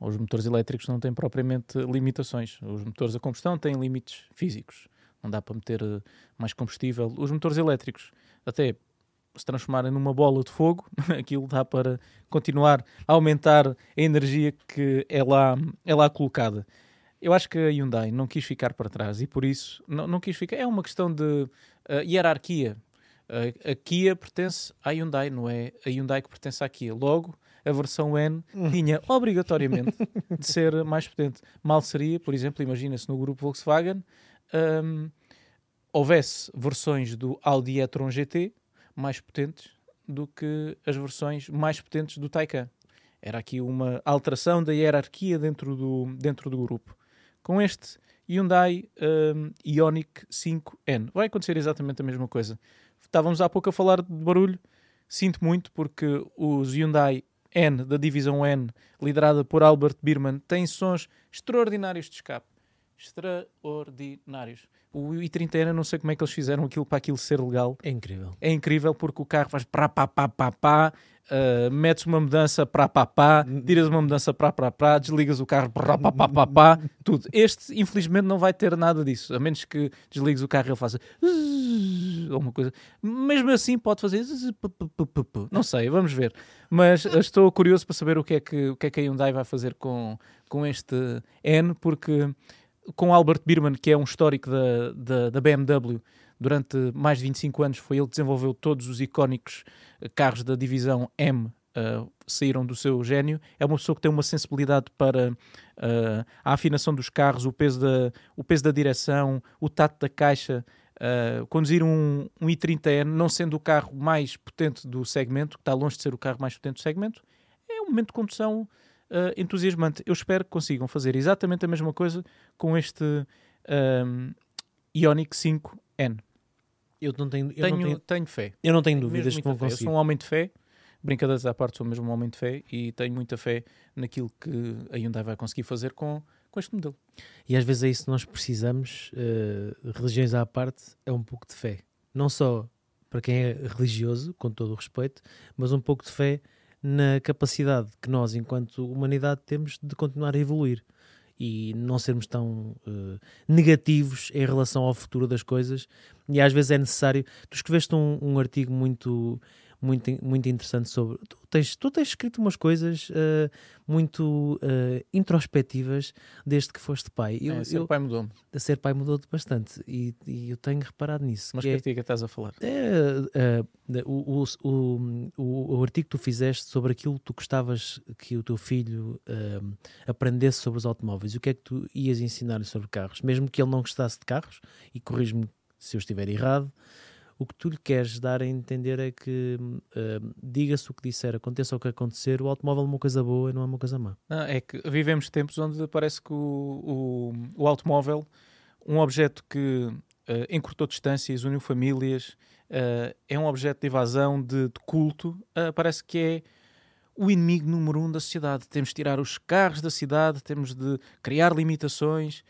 Os motores elétricos não têm propriamente limitações. Os motores a combustão têm limites físicos. Não dá para meter eh, mais combustível. Os motores elétricos, até se transformarem numa bola de fogo, aquilo dá para continuar a aumentar a energia que é lá, é lá colocada. Eu acho que a Hyundai não quis ficar para trás e por isso não, não quis ficar. É uma questão de eh, hierarquia. A, a Kia pertence à Hyundai, não é a Hyundai que pertence à Kia. Logo, a versão N tinha obrigatoriamente de ser mais potente. Mal seria, por exemplo, imagina-se no grupo Volkswagen hum, houvesse versões do Audi e-tron GT mais potentes do que as versões mais potentes do Taycan. Era aqui uma alteração da hierarquia dentro do, dentro do grupo. Com este Hyundai hum, Ioniq 5N vai acontecer exatamente a mesma coisa. Estávamos há pouco a falar de barulho. Sinto muito porque os Hyundai N, da divisão N, liderada por Albert Birman, têm sons extraordinários de escape. Extraordinários. O i30N, eu não sei como é que eles fizeram aquilo para aquilo ser legal. É incrível. É incrível porque o carro faz para pá pá pá pá, uh, metes uma mudança para pá pá, tiras uma mudança para pá pá, desligas o carro para pá pá pá pá, tudo. Este, infelizmente, não vai ter nada disso, a menos que desligues o carro e ele faça zzz, ou uma coisa. Mesmo assim, pode fazer não sei, vamos ver. Mas estou curioso para saber o que é que, o que, é que a Hyundai vai fazer com, com este N, porque com Albert Birman, que é um histórico da, da, da BMW, durante mais de 25 anos foi ele que desenvolveu todos os icónicos eh, carros da divisão M, uh, saíram do seu gênio. É uma pessoa que tem uma sensibilidade para uh, a afinação dos carros, o peso da, o peso da direção, o tato da caixa. Uh, conduzir um, um i30N, não sendo o carro mais potente do segmento, que está longe de ser o carro mais potente do segmento, é um momento de condução uh, entusiasmante. Eu espero que consigam fazer exatamente a mesma coisa com este um, Ioniq 5N. Eu não tenho, eu Tenho, não tenho, tenho fé. eu não tenho Tenho dúvidas que vão fé. Eu conseguir. sou um homem de fé. Brincadeiras à parte, sou mesmo um homem de fé e tenho muita fé naquilo que a Hyundai vai conseguir fazer com, com este modelo. E às vezes é isso que nós precisamos, eh, religiões à parte, é um pouco de fé. Não só para quem é religioso, com todo o respeito, mas um pouco de fé na capacidade que nós, enquanto humanidade, temos de continuar a evoluir e não sermos tão eh, negativos em relação ao futuro das coisas. E às vezes é necessário. Tu escreveste um, um artigo muito, muito, muito interessante sobre. Tu tens, tu tens escrito umas coisas uh, muito uh, introspectivas desde que foste pai. Eu, é, ser eu, pai mudou-me. Ser pai mudou-te bastante e, e, eu tenho reparado nisso. Mas que, que é, artigo é estás a falar? É, uh, o, o, o, o, artigo que tu fizeste sobre aquilo que tu gostavas que o teu filho aprendesse sobre os automóveis. E o que é que tu ias ensinar-lhe sobre carros? Mesmo que ele não gostasse de carros, e corrijo-me se eu estiver errado o que tu lhe queres dar a entender é que uh, diga-se o que disser, aconteça o que acontecer, o automóvel é uma coisa boa e não é uma coisa má. É que vivemos tempos onde parece que o, o, o automóvel, um objeto que uh, encurtou distâncias, uniu famílias, uh, é um objeto de evasão, de, de culto, parece que é o inimigo número um da sociedade. Temos de tirar os carros da cidade, temos de criar limitações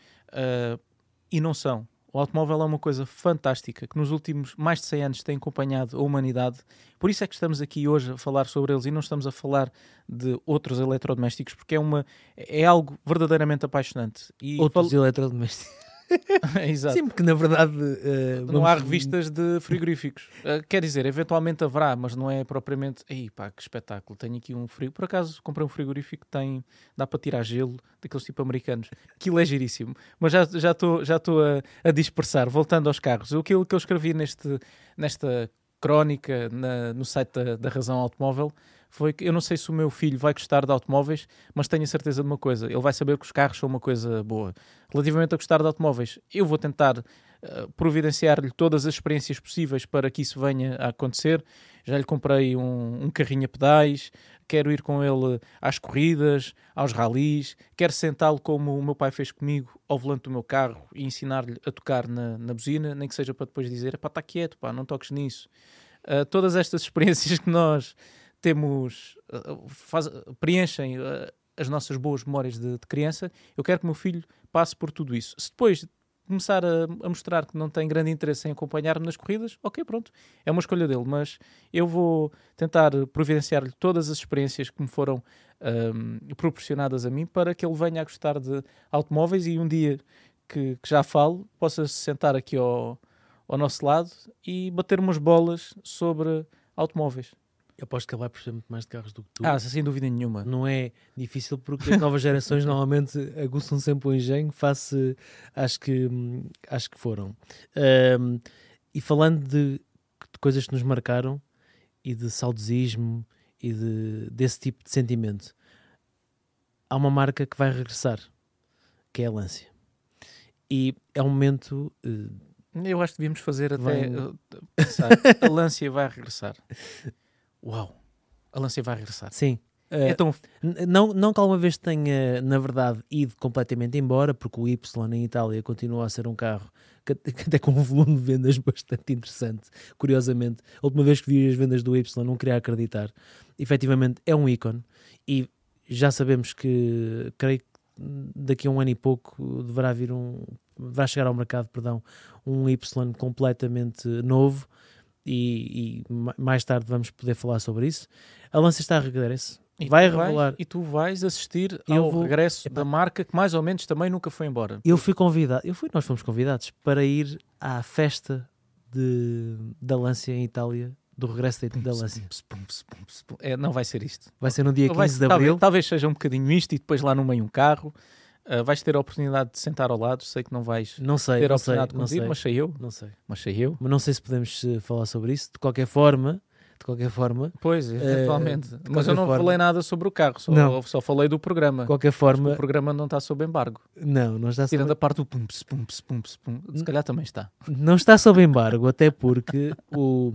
e não são o automóvel é uma coisa fantástica que nos últimos mais de 100 anos tem acompanhado a humanidade. Por isso é que estamos aqui hoje a falar sobre eles e não estamos a falar de outros eletrodomésticos, porque é, uma, é algo verdadeiramente apaixonante. E outros fal... eletrodomésticos. Exato. Sim, porque na verdade uh, não há revistas de frigoríficos. Uh, quer dizer, eventualmente haverá, mas não é propriamente. Aí pá, que espetáculo! Tenho aqui um frio. Por acaso comprei um frigorífico que tem. dá para tirar gelo, daqueles tipo americanos. Aquilo é giríssimo. Mas já estou já já a, a dispersar. Voltando aos carros, aquilo que eu escrevi neste, nesta crónica na, no site da, da Razão Automóvel foi que eu não sei se o meu filho vai gostar de automóveis, mas tenho a certeza de uma coisa: ele vai saber que os carros são uma coisa boa. Relativamente a gostar de automóveis, eu vou tentar uh, providenciar-lhe todas as experiências possíveis para que isso venha a acontecer. Já lhe comprei um, um carrinho a pedais, quero ir com ele às corridas, aos ralis, quero sentá-lo como o meu pai fez comigo ao volante do meu carro e ensinar-lhe a tocar na, na buzina, nem que seja para depois dizer: pá, está quieto, pá, não toques nisso. Uh, todas estas experiências que nós temos, eh, faz, preenchem uh, as nossas boas memórias de, de, criança, eu quero que o meu filho passe por tudo isso. Se depois começar a, a mostrar que não tem grande interesse em acompanhar-me nas corridas, ok, pronto, é uma escolha dele, mas eu vou tentar providenciar-lhe todas as experiências que me foram um, proporcionadas a mim para que ele venha a gostar de automóveis e um dia que, que já falo, possa se sentar aqui ao, ao nosso lado e bater umas bolas sobre automóveis. Eu aposto que ele vai perceber muito mais de carros do que tu. Ah, sem dúvida nenhuma. Não é difícil porque as novas gerações normalmente aguçam sempre o engenho face às que, às que foram. Um, e falando de, de, coisas que nos marcaram e de saudosismo e de, desse tipo de sentimento, há uma marca que vai regressar, que é a Lancia. E é um momento. Uh, eu acho que devíamos fazer até vai... uh, pensar. a Lancia vai regressar. Uau, a Lancia vai regressar. Sim. Uh, então, não, não que alguma vez tenha, na verdade, ido completamente embora, porque o Y em Itália continua a ser um carro que, que até com um volume de vendas bastante interessante. Curiosamente, a última vez que vi as vendas do Y, não queria acreditar. Efetivamente, é um ícone e já sabemos que, creio que daqui a um ano e pouco deverá vir um, vai chegar ao mercado, perdão, um Y completamente novo e, e, mais tarde vamos poder falar sobre isso. A Lancia está a regresso. E vai revelar. Vais, e tu vais assistir ao vou, regresso da marca que mais ou menos também nunca foi embora. Eu fui convidado, eu fui, nós fomos convidados para ir à festa de, da Lancia em Itália do regresso da, da Lancia. É, não vai ser isto. Vai ser no dia 15 vai, de Abril. Talvez, talvez seja um bocadinho isto e depois lá no meio um carro. Uh, vais ter a oportunidade de sentar ao lado, sei que não vais não sei, ter a oportunidade sei, de conduzir, mas sei eu. Não sei. Mas sei eu. Mas não sei se podemos uh, falar sobre isso. De qualquer forma, de qualquer forma. Pois, eventualmente. Uh, mas eu não forma, falei nada sobre o carro, só, não. só falei do programa. De qualquer forma. O programa não está sob embargo. Não, não está sob Tirando a parte do pum, pum, pum, pum, se calhar também está. Não está sob embargo, até porque o,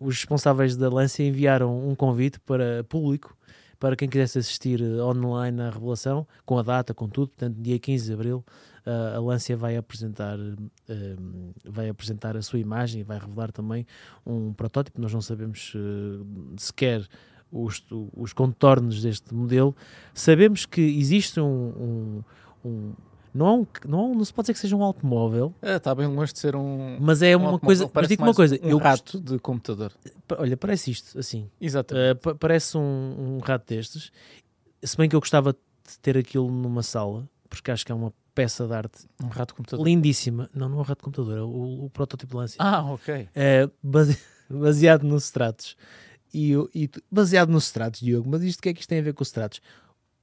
os responsáveis da Lancia enviaram um convite para público para quem quisesse assistir eh, online à revelação, com a data, com tudo, portanto, dia 15 de abril, uh, a Lancia vai apresentar, uh, vai apresentar a sua imagem e vai revelar também um protótipo. Nós não sabemos uh, sequer os, os contornos deste modelo. Sabemos que existe um, um, um não, é um, não, não se pode dizer que seja um automóvel. Está é, bem longe de ser um. Mas é uma coisa. Mas digo uma coisa. Um eu rato de computador. Olha, parece isto, assim. Exatamente. Uh, parece um, um rato destes. Se bem que eu gostava de ter aquilo numa sala, porque acho que é uma peça de arte. Um rato de computador. Lindíssima. Não, não é um rato de computador, é o, o protótipo de Lancia. Ah, ok. É, base, baseado nos Stratos. e, e baseado nos stratos, Diogo, mas isto o que é que isto tem a ver com os stratos?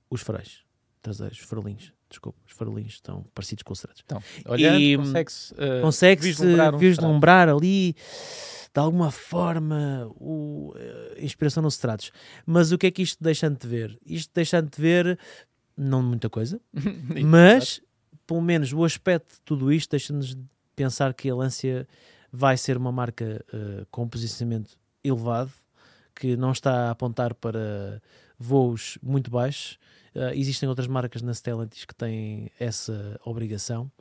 Os faróis traseiros, os farolinhos, desculpa, os farolinhos estão parecidos com os stratos. Então, olhando, E, consegue-se uh, Consegue-se vislumbrar vislumbrar, um ali, de alguma forma, o, a inspiração nos stratos. Mas o que é que isto deixa-te ver? Isto deixa-te ver, não muita coisa, mas pelo menos o aspecto de tudo isto deixa-nos pensar que a Lancia vai ser uma marca eh, com um posicionamento elevado, que não está a apontar para voos muito baixos. Eh, existem outras marcas na Stellantis que têm essa obrigação.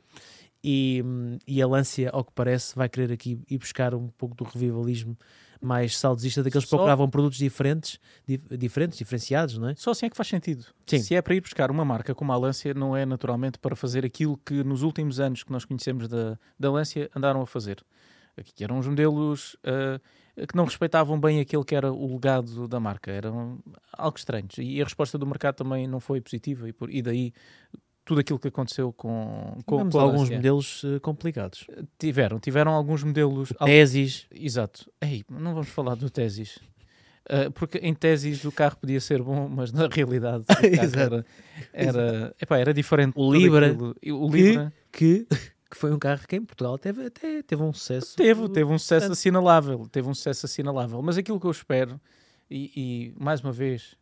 E, hum, e a Lancia, ao que parece, vai querer aqui ir buscar um pouco do revivalismo mais saudosista daqueles que Só- procuravam produtos diferentes, di- diferentes, diferenciados, não é? Só assim é que faz sentido. Sim. Se é para ir buscar uma marca como a Lancia, não é naturalmente para fazer aquilo que nos últimos anos que nós conhecemos da, da Lancia andaram a fazer. Aqui que eram uns modelos ah, que não respeitavam bem aquele que era o legado da marca. Eram algo estranhos. E a resposta do mercado também não foi positiva. E, por, e daí tudo aquilo que aconteceu com, com, com alguns modelos eh, complicados. Tiveram, tiveram alguns modelos. al- Tesis, Exato. Ei, não vamos falar do Tesis. Ah, porque em Tesis o carro podia ser bom, mas na realidade era, era, epá, era diferente. O Libra, aquilo. O Libra que, que foi um carro que em Portugal teve, até teve um sucesso. teve, teve um sucesso assinalável. Teve um sucesso assinalável. Mas aquilo que eu espero, e, e, mais uma vez,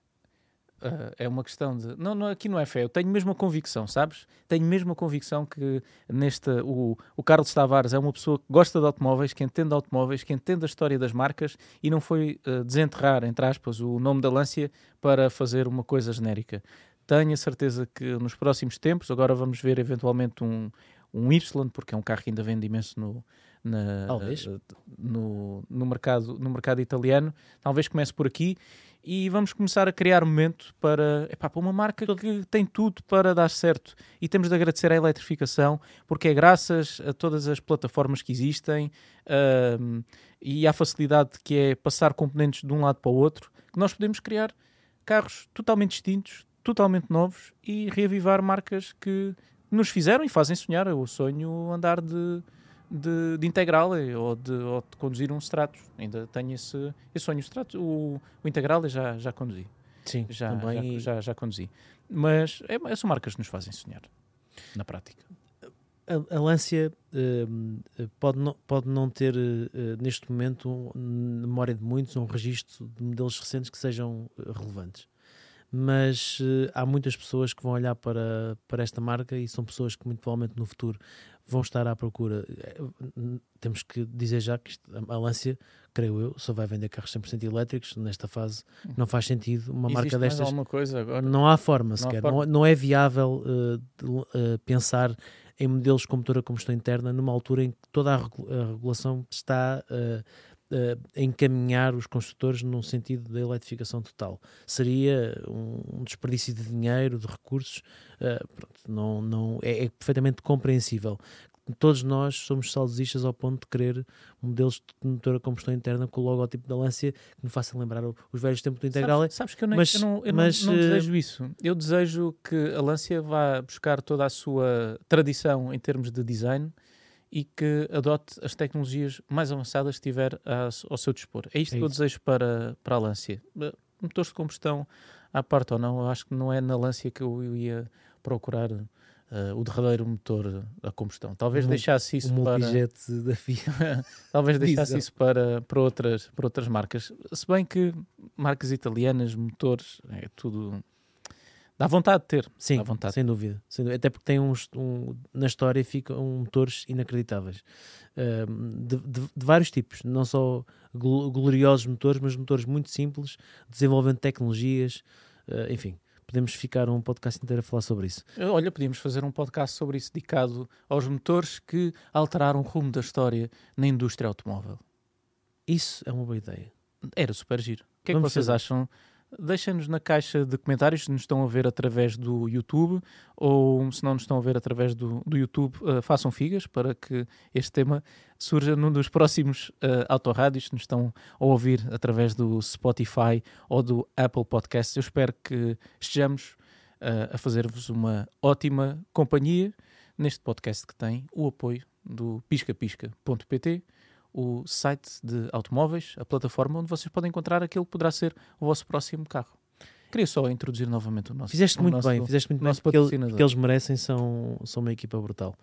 ah, é uma questão de. Não, não, aqui não é fé. Eu tenho mesmo a convicção, sabes? Tenho mesmo a convicção que neste. O, o Carlos Tavares é uma pessoa que gosta de automóveis, que entende de automóveis, que entende a história das marcas e não foi ah, desenterrar, entre aspas, o nome da Lancia para fazer uma coisa genérica. Tenho a certeza que nos próximos tempos, agora vamos ver eventualmente um, um Y, porque é um carro que ainda vende imenso no, na- eh, no, no, mercado, no mercado italiano. Talvez comece por aqui e vamos começar a criar momento para, epá, para uma marca que tem tudo para dar certo. E temos de agradecer à eletrificação, porque é graças a todas as plataformas que existem ahm, e à facilidade que é passar componentes de um lado para o outro, que nós podemos criar carros totalmente distintos, totalmente novos e reavivar marcas que nos fizeram e fazem sonhar. Eu sonho andar de, de, de Integrale ou de, ou de conduzir um Stratos. Ainda tenho esse, esse sonho. O, Stratos, o, o Integrale já, já conduzi. Sim, Já, também. já, já, já conduzi. Mas é, são marcas que nos fazem sonhar, na prática. a, a Lancia hum, pode, não, pode não ter eh, neste momento, um, na memória de muitos, um registro de modelos recentes que sejam eh, relevantes. Mas eh, há muitas pessoas que vão olhar para, para esta marca e são pessoas que muito provavelmente no futuro vão estar à procura. Eh, Temos que dizer já que isto- a Lancia, creio eu, só vai vender carros 100% elétricos nesta fase. Não faz sentido uma Existe marca destas alguma coisa agora? não há forma Não há sequer. forma. Não, não é viável eh, de- eh, pensar em modelos com motor a combustão interna numa altura em que toda a, regu- a regulação está a encaminhar os construtores num sentido da eletrificação total. Seria um, desperdício de dinheiro, de recursos. eh, pronto, não, não, é, é perfeitamente compreensível. Todos nós somos saudosistas ao ponto de querer modelos de motor a combustão interna com o logótipo da Lancia que nos façam lembrar os velhos tempos do Integral. Sabes, sabes que eu, nem, mas- eu não, eu mas, não, não eh, desejo isso. Eu desejo que a Lancia vá buscar toda a sua tradição em termos de design e que adote as tecnologias mais avançadas que tiver ao seu dispor. É isto É que eu desejo para, para a Lancia. Motores de combustão à parte ou não, eu acho que não é na Lancia que eu ia procurar eh, o derradeiro motor a combustão. Talvez Um- deixasse isso o para... da FIA. Talvez deixasse Diesel. isso para, para, outras, para outras marcas. Se bem que marcas italianas, motores, é tudo. Dá vontade de ter. Sim, Dá vontade. sem dúvida, sem dúvida. Até porque tem uns, um, na história ficam motores inacreditáveis. De, de- de vários tipos, não só glo- gloriosos motores, mas motores muito simples, desenvolvendo tecnologias, ah, enfim. Podemos ficar um podcast inteiro a falar sobre isso. Olha, podíamos fazer um podcast sobre isso dedicado aos motores que alteraram o rumo da história na indústria automóvel. Isso é uma boa ideia. Era super giro. O que é que Vamos vocês fazer. acham? Deixem-nos na caixa de comentários se nos estão a ver através do YouTube ou se não nos estão a ver através do, do YouTube, eh, façam figas para que este tema surja num dos próximos uh, autorrádios que nos estão a ouvir através do Spotify ou do Apple Podcasts. Eu espero que estejamos eh, a fazer-vos uma ótima companhia neste podcast que tem o apoio do piscapisca.pt, o site de automóveis, a plataforma onde vocês podem encontrar aquele que poderá ser o vosso próximo carro. Queria só introduzir novamente o nosso. Fizeste muito nosso- bem, fizeste muito bem, nosso porque, patrocinador. porque eles merecem, são, são uma equipa brutal.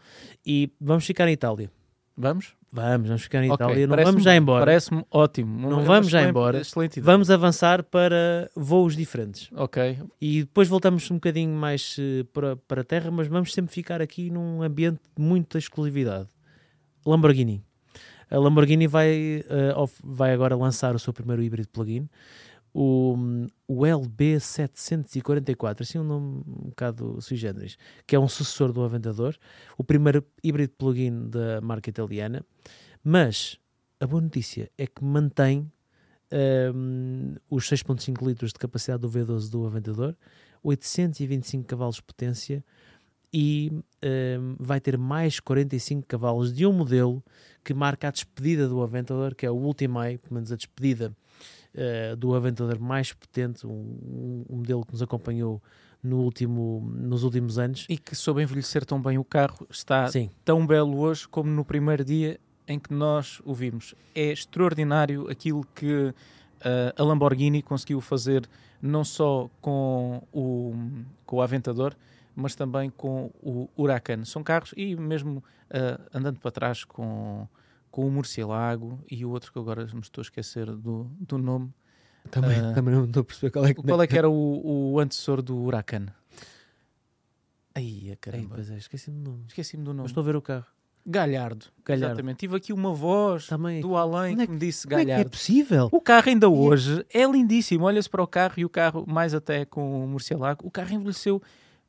E vamos ficar em Itália. Vamos? Vamos, vamos ficar em Ok, Itália. Não vamos já embora. Parece-me ótimo. Não uma vamos já embora. Excelente ideia. Vamos avançar para voos diferentes. Ok. E depois voltamos um bocadinho mais eh, para, para a terra, mas vamos sempre ficar aqui num ambiente de muita exclusividade. Lamborghini. A Lamborghini vai, of- vai agora lançar o seu primeiro híbrido plug-in, o, o LB744, assim um nome um bocado sui generis, que é um sucessor do Aventador, o primeiro híbrido plug-in da marca italiana. Mas a boa notícia é que mantém um, os 6.5 litros de capacidade do V12 do Aventador, 825 cavalos de potência e um, vai ter mais 45 cavalos de um modelo que marca a despedida do Aventador, que é o Ultimae, pelo menos a despedida uh, do Aventador mais potente, um, um modelo que nos acompanhou no último, nos últimos anos. E que soube envelhecer tão bem o carro, está Sim, tão belo hoje como no primeiro dia em que nós o vimos. É extraordinário aquilo que ah, a Lamborghini conseguiu fazer, não só com o, com o Aventador, mas também com o Huracan. São carros, e mesmo ah, andando para trás com, com o Murcielago e o outro que agora me estou a esquecer do, do nome. também, Ah. também não estou a perceber qual é que Qual é que era o, o antecessor do Huracan? Ei, caramba. pois é, esqueci-me do nome. Esqueci-me do nome. Mas estou a ver o carro. Galhardo. Galhardo. Exatamente. Tive aqui uma voz Também. do além Onde é que me disse Como é que é Galhardo. possível? O carro ainda hoje é lindíssimo. Olha-se para o carro e o carro, mais até com o Murcielago, o carro envelheceu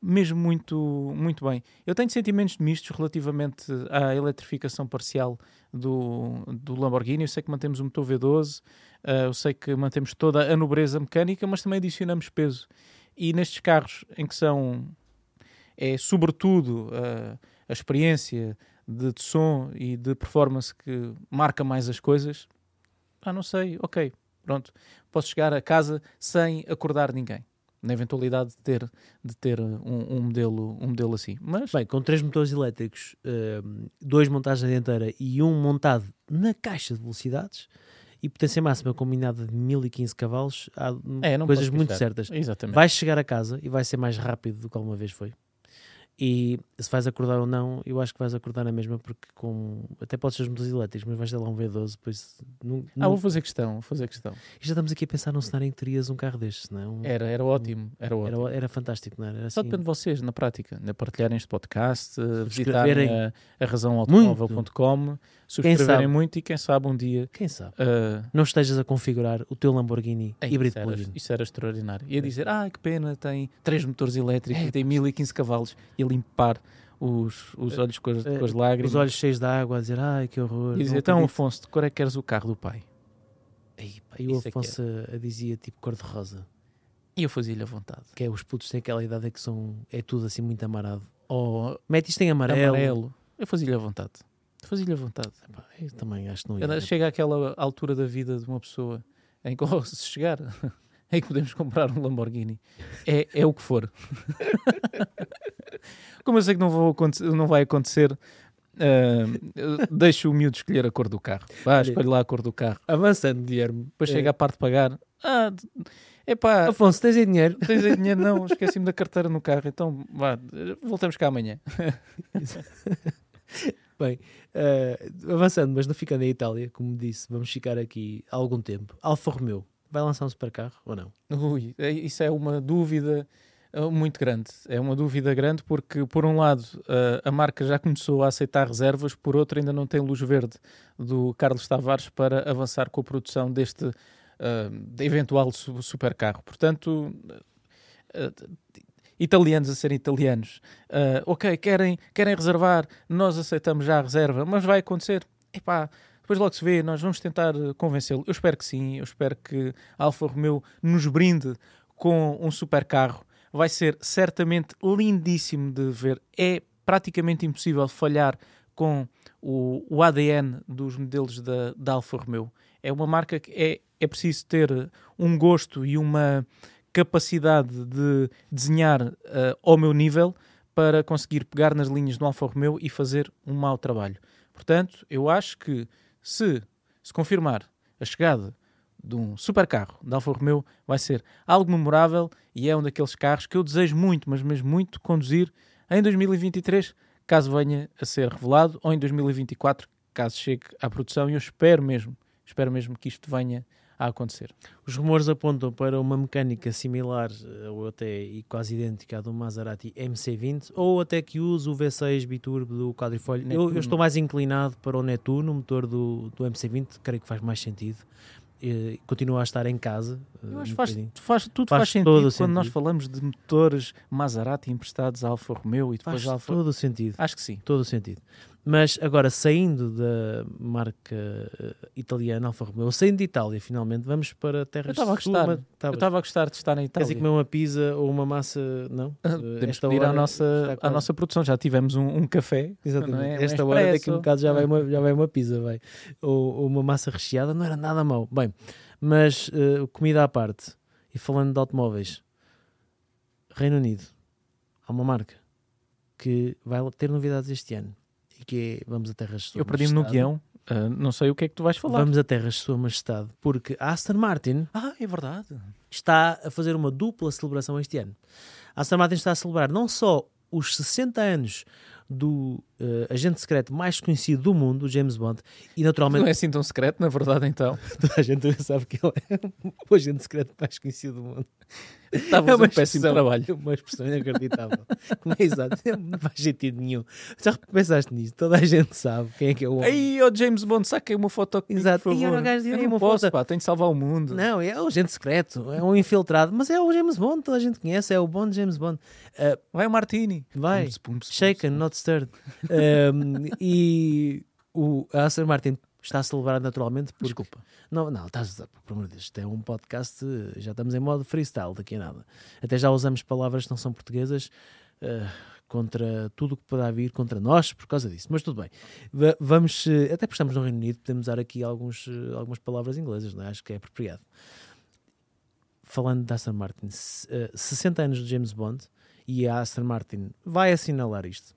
mesmo muito, muito bem. Eu tenho sentimentos mistos relativamente à eletrificação parcial do, do Lamborghini. Eu sei que mantemos o motor V12, eh, eu sei que mantemos toda a nobreza mecânica, mas também adicionamos peso. E nestes carros em que são, é sobretudo eh, a experiência de, de som e de performance que marca mais as coisas, ah, não sei, ok, pronto, posso chegar a casa sem acordar ninguém. Na eventualidade de ter, de ter um, um modelo, um modelo assim. Mas Bem, com três motores elétricos, hum, dois montados na dianteira e um montado na caixa de velocidades e potência máxima combinada de 1015 cavalos, há é, coisas muito certas. Exatamente. Vais chegar a casa e vai ser mais rápido do que alguma vez foi. E se vais acordar ou não, eu acho que vais acordar na mesma, porque com até podes ser os motores elétricos, mas vais ter lá um V12, depois não, Ah, não- vou fazer questão, vou fazer questão. E já estamos aqui a pensar num cenário em que terias um carro destes, não é? Um- Era, era ótimo, era ótimo. era, era fantástico, não era? Era Só assim- depende de vocês, na prática, de partilharem este podcast, eh, visitarem a, a razãoautomóvel.com, subscreverem muito e quem sabe um dia Quem sabe? eh, Não estejas a configurar o teu Lamborghini Ei, híbrido isso, era, plug-in. isso era extraordinário. Ia dizer, ah, que pena, tem três motores elétricos É. e tem 1015 cavalos. E a limpar os, os olhos com as, com as lágrimas. Os olhos cheios de água, a dizer ai que horror. e dizer, então, acredito." Afonso, de cor é que queres o carro do pai? Ei, pá, E o é Afonso a dizia tipo cor-de-rosa, E eu fazia-lhe a vontade. que é os putos têm aquela idade que são, é tudo assim muito amarado. Ou Mete isto em amarelo. amarelo. Eu fazia-lhe a vontade. Fazia-lhe a vontade. Eu também acho que não ia. Chega àquela altura da vida de uma pessoa em que, se chegar, em que podemos comprar um Lamborghini. É, é o que for. Como eu sei que não, vou, não vai acontecer, eu deixo o miúdo escolher a cor do carro. Vá, escolhe lá a cor do carro. Avançando, Guilherme. Depois Eh, chega a parte de pagar. Ah, epá, Afonso, tens aí dinheiro? tens aí dinheiro? Não, esqueci-me da carteira no carro. Então, vá, voltamos cá amanhã. Bem, eh, avançando, mas não ficando em Itália, como disse, vamos ficar aqui há algum tempo. Alfa Romeo, vai lançar um supercarro ou não? Ui, é- isso é uma dúvida uh, muito grande. É uma dúvida grande porque, por um lado, a marca já começou a aceitar reservas, por outro, ainda não tem luz verde do Carlos Tavares para avançar com a produção deste uh, eventual su- supercarro. Portanto, uh, italianos a serem italianos, uh, ok, querem, querem reservar, nós aceitamos já a reserva, mas vai acontecer. Epá, depois logo se vê, nós vamos tentar uh, convencê-lo. Eu espero que sim, eu espero que a Alfa Romeo nos brinde com um super carro. Vai ser certamente lindíssimo de ver. É praticamente impossível falhar com o, o ADN dos modelos da, da Alfa Romeo. É uma marca que é, é preciso ter um gosto e uma capacidade de desenhar uh, ao meu nível para conseguir pegar nas linhas do Alfa Romeo e fazer um mau trabalho. Portanto, eu acho que se se confirmar a chegada de um supercarro da Alfa Romeo, vai ser algo memorável e é um daqueles carros que eu desejo muito, mas mesmo muito, conduzir em 2023, caso venha a ser revelado, ou em 2024, caso chegue à produção. E eu espero mesmo, espero mesmo que isto venha a acontecer. Os rumores apontam para uma mecânica similar eh, ou até e quase idêntica à do Maserati MC20 ou até que use o V6 biturbo do quadrifoglio. Eu, eu, estou mais inclinado para o Netune, o motor do, do MC20, creio que faz mais sentido. E, continua a estar em casa. Eu acho que faz, faz, tudo faz, faz sentido quando sentido. nós falamos de motores Maserati emprestados à Alfa Romeo e depois faz Alfa... todo o sentido. Acho que sim. Todo o sentido. Mas agora, saindo da marca uh, italiana Alfa Romeo, saindo de Itália, finalmente, vamos para terras Eu estava a gostar. Uma... Eu estava a gostar de estar em Itália. Queres comer uma pizza ou uma massa? Não? Podemos Esta pedir à nossa, à nossa produção. Já tivemos um, um café. Exatamente. É? Esta um hora, daqui a um bocado, já vai uma, já vai uma pizza. Vai. Ou, ou uma massa recheada. Não era nada mau. Bem, mas uh, comida à parte. E falando de automóveis, Reino Unido. Há uma marca que vai ter novidades este ano que é Vamos a Terras de Sua Eu perdi-me no guião, uh, não sei o que é que tu vais falar. Vamos a Terras de Sua Majestade, porque a Aston Martin ah, é verdade. está a fazer uma dupla celebração este ano. A Aston Martin está a celebrar não só os 60 anos do uh, agente secreto mais conhecido do mundo, James Bond, e naturalmente... Não é assim tão secreto, na verdade, então. Toda a gente sabe que ele é o agente secreto mais conhecido do mundo. Estava é um péssimo trabalho. Uma expressão inacreditável. Não é exato, não faz sentido nenhum. Já pensaste nisso? Toda a gente sabe quem é que é o homem. Aí, o James Bond, saquei uma foto aqui, exato. por favor. Gajo, eu não uma posso, foto. pá, tenho de salvar o mundo. Não, é o agente secreto, é um infiltrado, mas é o James Bond, toda a gente conhece, é o Bond James Bond. Uh, vai o Martini. Vai, shaken, not stirred. Um, e o Aston Martin está a celebrar naturalmente. Porque... Desculpa. Não, não, estás, por amor de Deus, isto é um podcast, já estamos em modo freestyle daqui a nada. Até já usamos palavras que não são portuguesas uh, contra tudo o que pode vir contra nós por causa disso. Mas tudo bem. V vamos, uh, até porque estamos no Reino Unido, podemos usar aqui alguns, uh, algumas palavras inglesas, não é? acho que é apropriado. Falando da Aston Martin, 60 anos de James Bond e a Aston Martin vai assinalar isto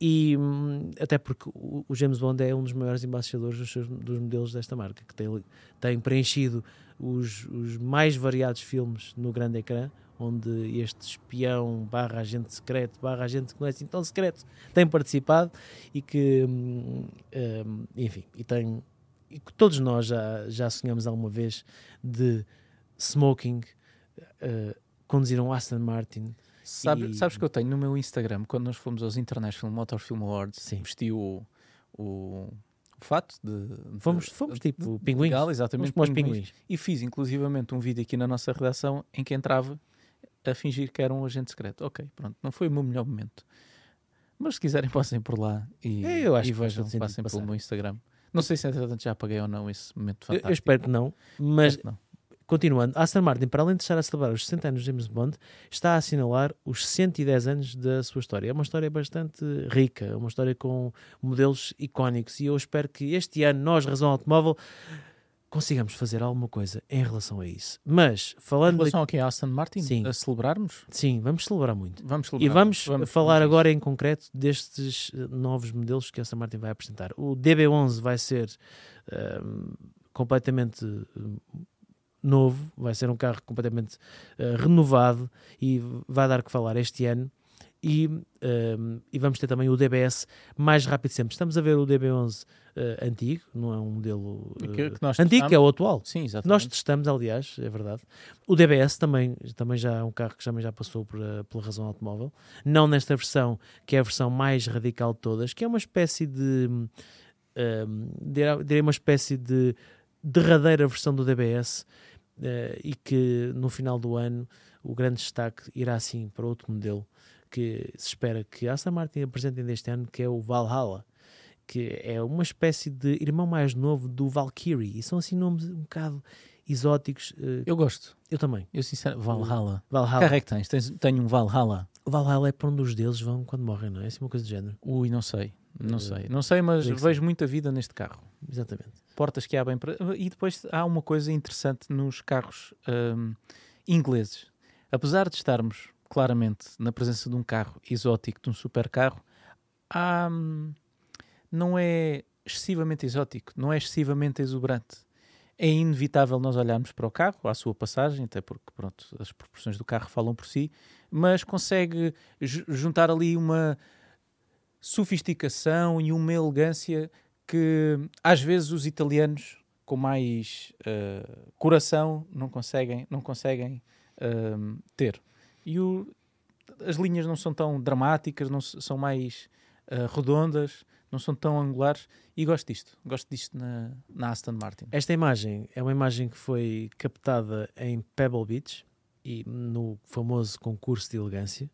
e hum, até porque o, James Bond é um dos maiores embaixadores dos, seus, dos modelos desta marca, que tem, tem preenchido os, os, mais variados filmes no grande ecrã, onde este espião barra agente secreto, barra agente que não é assim tão secreto, tem participado e que, hum, hum, enfim, e tem e que todos nós já, já sonhamos alguma vez de smoking, uh, conduzir um Aston Martin, Sabe, e... Sabes que eu tenho no meu Instagram, quando nós fomos aos International Motor Film Awards, Sim. vesti o, o, o fato de, de, Fomos, fomos de, tipo de, pinguins. Legal, exatamente, fomos pinguins. pinguins. E fiz inclusivamente um vídeo aqui na nossa redação em que entrava a fingir que era um agente secreto. Ok, pronto, não foi o meu melhor momento. Mas se quiserem, passem por lá e, é, eu acho e vejam, passem pelo meu Instagram. Não sei se entretanto já apaguei ou não esse momento fantástico. Eu, eu espero que não, mas que não. Continuando, Aston Martin, para além de estar a celebrar os 60 anos de James Bond, está a assinalar os 110 anos da sua história. É uma história bastante rica, uma história com modelos icónicos e eu espero que este ano nós, Razão Automóvel, consigamos fazer alguma coisa em relação a isso. Mas, falando... Em relação aqui a Aston Martin, sim, a celebrarmos? Sim, vamos celebrar muito. Vamos celebrar. E vamos, vamos falar vamos agora em concreto destes eh, novos modelos que a Aston Martin vai apresentar. O DB11 vai ser um, ehm, completamente novo, vai ser um carro completamente uh, renovado e vai dar que falar este ano. E, uh, e, vamos ter também o DBS mais rápido sempre. Estamos a ver o DB11 uh, eh, antigo, não é um modelo que, que antigo, que é o atual. Sim, exatamente. Nós testamos, aliás, é verdade. O DBS também, também já é um carro que também já passou por, pela razão automóvel. Não nesta versão, que é a versão mais radical de todas, que é uma espécie de. direi uma espécie de derradeira versão do DBS uh, e que no final do ano o grande destaque irá sim para outro modelo que se espera que a Aston Martin apresente este ano, que é o Valhalla, que é uma espécie de irmão mais novo do Valkyrie, e são assim nomes um bocado exóticos. Uh, eu gosto. Eu também. Eu sinceramente, Valhalla. Valhalla. Que é que tens? tens? Tenho um Valhalla. O Valhalla é para onde os deuses vão quando morrem, não é? É assim uma coisa do género. Ui, não sei. Não uh, sei. Não sei, mas vejo muita vida neste carro. Exatamente portas que abrem para... E depois há uma coisa interessante nos carros um, ingleses. Apesar de estarmos claramente na presença de um carro exótico, de um supercarro, há, hum, não é excessivamente exótico, não é excessivamente exuberante. É inevitável nós olharmos para o carro, à sua passagem, até porque pronto, as proporções do carro falam por si, mas consegue juntar ali uma sofisticação e uma elegância que às vezes os italianos com mais uh, coração não conseguem, não conseguem uh, ter. E o, as linhas não são tão dramáticas, não são mais uh, redondas, não são tão angulares e gosto disto, gosto disto na, na Aston Martin. Esta imagem é uma imagem que foi captada em Pebble Beach e no famoso concurso de elegância.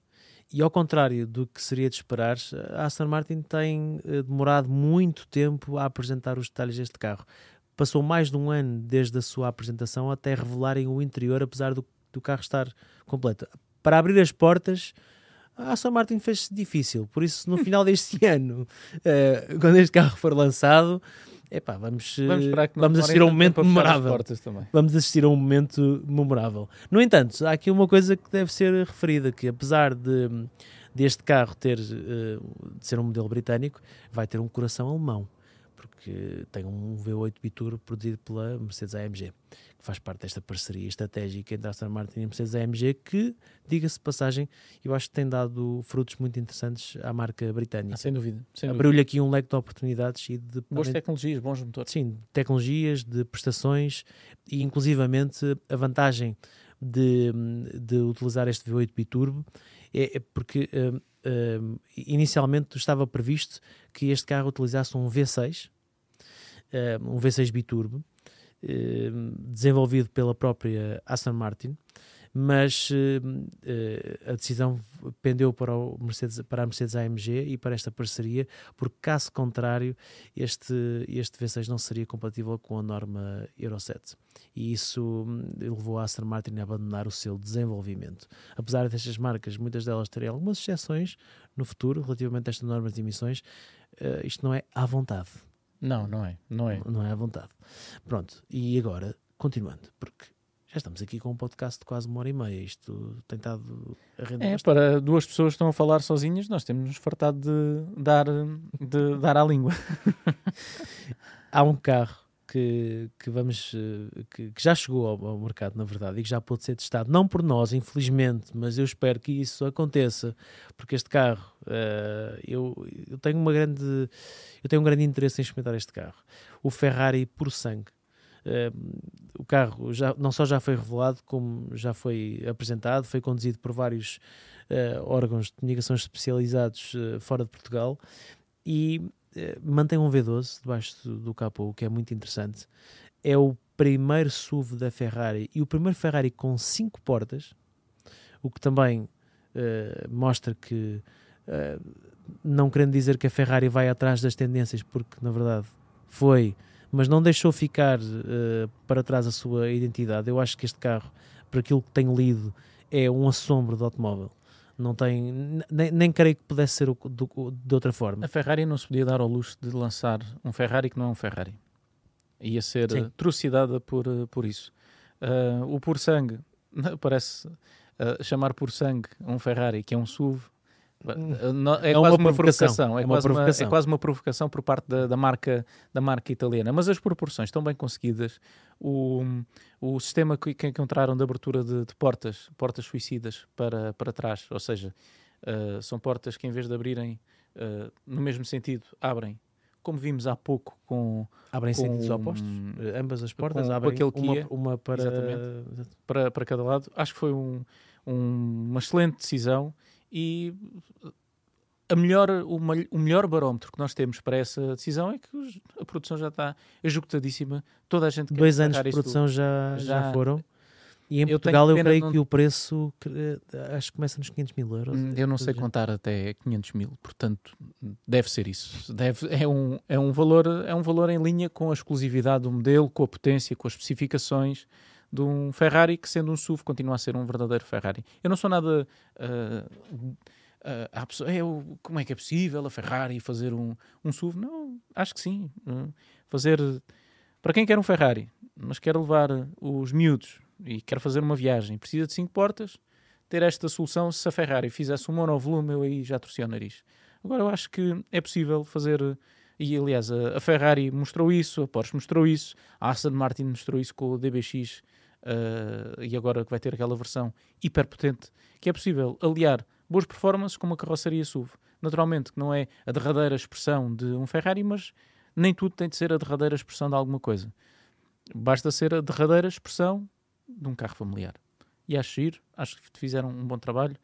E ao contrário do que seria de esperar, a Aston Martin tem uh, demorado muito tempo a apresentar os detalhes deste carro. Passou mais de um ano desde a sua apresentação até revelarem o interior, apesar do, do carro estar completo. Para abrir as portas, a Aston Martin fez-se difícil. Por isso, no final deste ano, uh, quando este carro for lançado, epá, vamos, vamos, vamos assistir a um momento memorável. Vamos assistir a um momento memorável. No entanto, há aqui uma coisa que deve ser referida, que apesar de deste carro ter uh, de ser um modelo britânico, vai ter um coração alemão porque tem um V8 Biturbo produzido pela Mercedes-AMG, que faz parte desta parceria estratégica entre Aston Martin e a Mercedes-AMG, que, diga-se passagem, eu acho que tem dado frutos muito interessantes à marca britânica. Ah, sem dúvida. Abriu-lhe aqui um leque de oportunidades e de... Boas tecnologias, bons motores. Sim, tecnologias, de prestações e inclusivamente a vantagem de, de utilizar este V8 Biturbo é, é porque... Uh, uh, inicialmente estava previsto que este carro utilizasse um V6, uh, um V6 biturbo, desenvolvido pela própria Aston Martin, mas uh, a decisão pendeu para, o Mercedes, para a Mercedes AMG e para esta parceria, porque caso contrário, este, este V6 não seria compatível com a norma Euro 7. E isso hum, levou a Aston Martin a abandonar o seu desenvolvimento. Apesar destas marcas, muitas delas terem algumas exceções no futuro relativamente a estas normas de emissões, uh, isto não é à vontade. Não, não é. Não é, não é à vontade. Pronto, e agora, continuando, porque já estamos aqui com um podcast de quase uma hora e meia. Isto tem estado a render. É, bastante. para duas pessoas que estão a falar sozinhas, nós temos nos fartado de dar, de dar à língua. Há um carro que, que vamos que, que já chegou ao, ao, mercado, na verdade, e que já pode ser testado, não por nós, infelizmente, mas eu espero que isso aconteça, porque este carro uh, eu, eu tenho uma grande eu tenho um grande interesse em experimentar este carro. O Ferrari por sangue. O carro já, não só já foi revelado, como já foi apresentado, foi conduzido por vários uh, órgãos de comunicação especializados uh, fora de Portugal. E uh, mantém um V12 debaixo do, capô, o que é muito interessante. É o primeiro SUV da Ferrari e o primeiro Ferrari com cinco portas, o que também mostra que, não querendo dizer que a Ferrari vai atrás das tendências, porque na verdade foi mas não deixou ficar uh, para trás a sua identidade. Eu acho que este carro, por aquilo que tenho lido, é um assombro de automóvel. Não tem, nem, nem creio que pudesse ser o, do, de outra forma. A Ferrari não se podia dar ao luxo de lançar um Ferrari que não é um Ferrari. Ia ser Sim. trucidada por, eh, por isso. Uh, o por sangue, parece uh, chamar por sangue um Ferrari que é um SUV, é, é, quase uma, provocação. É, é, quase uma, é quase uma provocação por parte da, da, marca, da marca italiana. Mas as proporções estão bem conseguidas. O, o sistema que, que encontraram de abertura de, de, portas, portas suicidas para, para trás, ou seja, uh, são portas que em vez de abrirem uh, no mesmo sentido, abrem como vimos há pouco com abrem com, sentidos opostos ambas as portas com, abrem com uma, uma para... para para cada lado acho que foi um, um, uma excelente decisão e a melhor, o, o, melhor barómetro que nós temos para essa decisão é que a produção já está esgotadíssima. Toda a gente Dois anos de produção já, já, já foram. E em eu Portugal eu creio não... que o preço acho que começa nos 500 mil euros. Hum, eu não sei contar até 500 mil, portanto deve ser isso. Deve, é, um, é, um valor, é um valor em linha com a exclusividade do modelo, com a potência, com as especificações de um Ferrari que, sendo um SUV, continua a ser um verdadeiro Ferrari. Eu não sou nada. Uh, uh, pessoa, é, como é que é possível a Ferrari fazer um, um SUV? Não, acho que sim. Fazer. Para quem quer um Ferrari, mas quer levar os miúdos e quer fazer uma viagem, precisa de cinco portas, ter esta solução. Se a Ferrari fizesse um monovolume, eu aí já torcia o nariz. Agora, eu acho que é possível fazer E aliás, a Ferrari mostrou isso, a Porsche mostrou isso, a Aston Martin mostrou isso com o DBX uh, e agora que vai ter aquela versão hiperpotente, que é possível aliar boas performances com uma carroceria SUV. Naturalmente que não é a derradeira expressão de um Ferrari, mas nem tudo tem de ser a derradeira expressão de alguma coisa. Basta ser a derradeira expressão de um carro familiar. E acho ir, acho que fizeram um bom trabalho.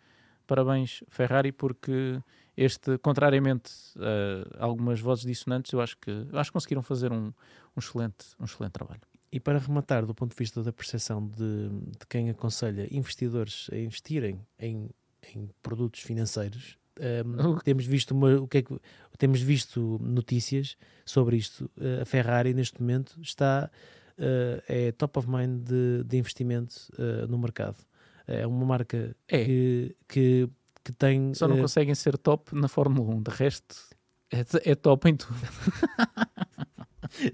Parabéns, Ferrari, porque este, contrariamente a algumas vozes dissonantes, eu acho que, acho que conseguiram fazer um, um, excelente, um excelente trabalho. E para rematar, do ponto de vista da percepção de, de quem aconselha investidores a investirem em, em produtos financeiros, um, temos visto uma, o que é que, temos visto notícias sobre isto. Uh, a Ferrari neste momento está uh, é top of mind de, de investimento uh, no mercado. É uma marca é. Que, que, que, tem. Só não conseguem ser top na Fórmula 1, de resto é, é top em tudo.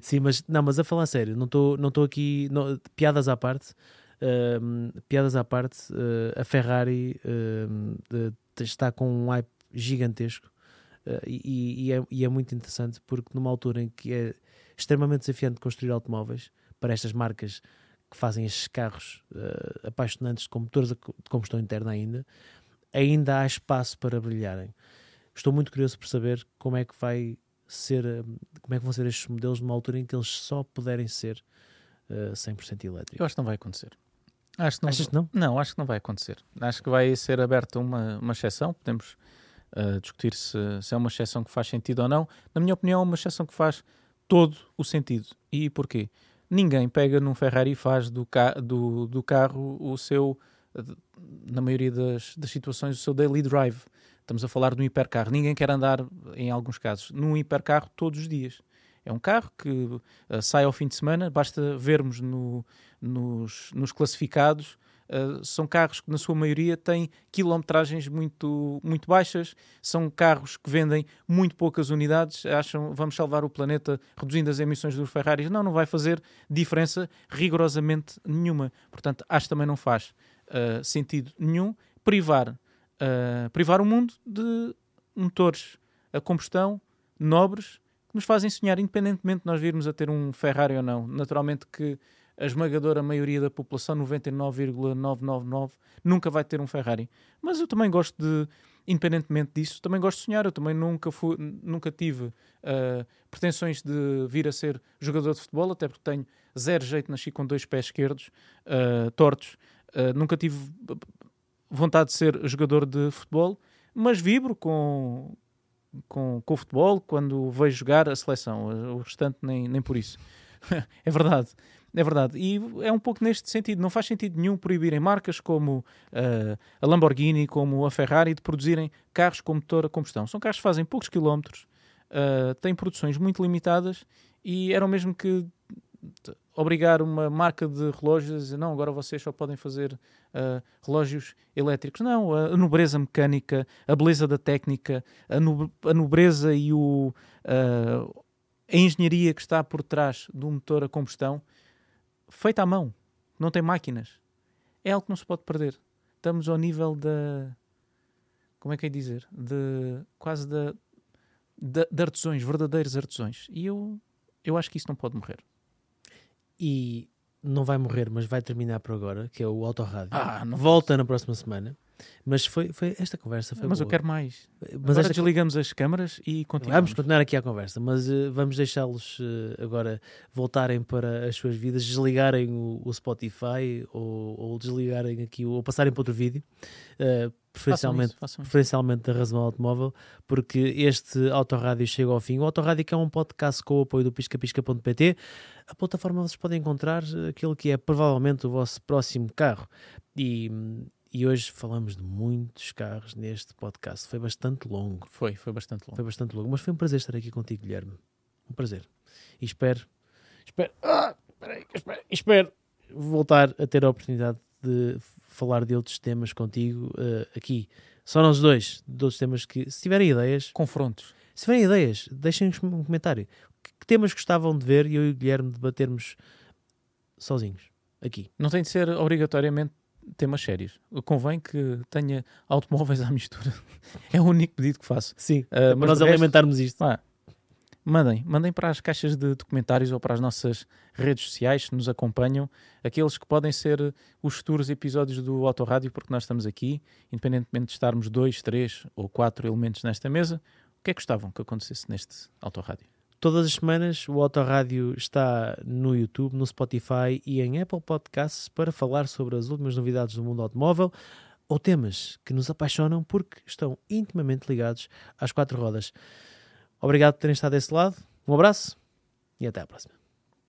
Sim, mas não, mas a falar sério, não estou não aqui, não, piadas à parte. Uh, piadas à parte, uh, a Ferrari uh, está com um hype gigantesco uh, e, e, é, e, é, muito interessante porque numa altura em que é extremamente desafiante construir automóveis para estas marcas que fazem estes carros apaixonantes com motores de combustão interna ainda, ainda há espaço para brilharem. Estou muito curioso por saber como é que vai ser, eh, como é que vão ser estes modelos numa altura em que eles só puderem ser uh, eh, 100% elétricos? Eu acho que não vai acontecer. Acho que não, Achas que não? Não, acho que não vai acontecer. Acho que vai ser aberta uma, uma exceção. Podemos uh, discutir se, se, é uma exceção que faz sentido ou não. Na minha opinião, é uma exceção que faz todo o sentido. E porquê? Ninguém pega num Ferrari e faz do, ca do, do carro o seu, na maioria das, das situações, o seu daily drive. Estamos a falar de um hipercarro. Ninguém quer andar, em alguns casos, num hipercarro todos os dias. É um carro que uh, sai ao fim de semana, basta vermos no, nos, nos, classificados. Uh, são carros que, na sua maioria, têm quilometragens muito, muito baixas, são carros que vendem muito poucas unidades. Acham vamos salvar o planeta reduzindo as emissões dos Ferraris? Não, não vai fazer diferença rigorosamente nenhuma. Portanto, acho que também não faz uh, sentido nenhum privar uh, privar o mundo de motores a combustão nobres que nos fazem sonhar, independentemente de nós virmos a ter um Ferrari ou não. Naturalmente que a esmagadora maioria da população, 99,999, nunca vai ter um Ferrari. Mas eu também gosto de, independentemente disso, também gosto de sonhar. Eu também nunca, fui, nunca tive uh, pretensões de vir a ser jogador de futebol, até porque tenho zero jeito, nasci com dois pés esquerdos uh, tortos. Uh, nunca tive vontade de ser jogador de futebol, mas vibro com, com, com o futebol quando vejo jogar a seleção. O restante nem, nem por isso. é verdade. É verdade. E é um pouco neste sentido. Não faz sentido nenhum proibirem marcas como uh, a Lamborghini, como a Ferrari, de produzirem carros com motor a combustão. São carros que fazem poucos quilómetros, uh, têm produções muito limitadas e eram mesmo que obrigar uma marca de relógios a dizer não, agora vocês só podem fazer uh, relógios elétricos. Não, a, nobreza mecânica, a beleza da técnica, a, no, a nobreza e o, uh, a engenharia que está por trás do motor a combustão, feita à mão, não tem máquinas. É algo que não se pode perder. Estamos ao nível da. Como é que é dizer? De quase da, de, de artesões, verdadeiros artesões. E eu, eu acho que isso não pode morrer e não vai morrer, mas vai terminar por agora, que é o Autorádio. Ah, Volta na próxima semana. Mas foi, foi esta conversa foi Mas boa. eu quero mais. Mas agora desligamos as câmaras e continuamos. Vamos continuar aqui a conversa, mas uh, vamos deixá-los uh, agora voltarem para as suas vidas, desligarem o, o Spotify ou, ou, desligarem aqui, ou passarem para outro vídeo. Uh, preferencialmente, façam isso, façam preferencialmente da Razão Automóvel, porque este Autorádio chega ao fim. O Autorádio que é um podcast com o apoio do piscapisca.pt. A plataforma vocês podem encontrar aquilo que é provavelmente o vosso próximo carro. E, e hoje falamos de muitos carros neste podcast. Foi bastante longo. Foi, foi bastante longo. Foi bastante longo, mas foi um prazer estar aqui contigo, Guilherme. Um prazer. E espero, espero, ah, espero, espero, espero voltar a ter a oportunidade de falar de outros temas contigo uh, aqui. Só nós dois, de outros temas que, se tiverem ideias. Confrontos. Se tiverem ideias, deixem-nos um comentário. Que, que, temas gostavam de ver e eu e o Guilherme debatermos sozinhos, aqui. Não tem de ser obrigatoriamente temas sérios. Convém que tenha automóveis à mistura. é o único pedido que faço. Sim, uh, mas nós alimentarmos isto. Ah, mandem, mandem para as caixas de documentários ou para as nossas redes sociais que nos acompanham, aqueles que podem ser os futuros episódios do Autorádio, porque nós estamos aqui, independentemente de estarmos dois, três ou quatro elementos nesta mesa, o que é que gostavam que acontecesse neste Autorádio? Todas as semanas o Autorádio está no YouTube, no Spotify e em Apple Podcasts para falar sobre as últimas novidades do mundo automóvel ou temas que nos apaixonam porque estão intimamente ligados às quatro rodas. Obrigado por terem estado desse lado, um abraço e até à próxima.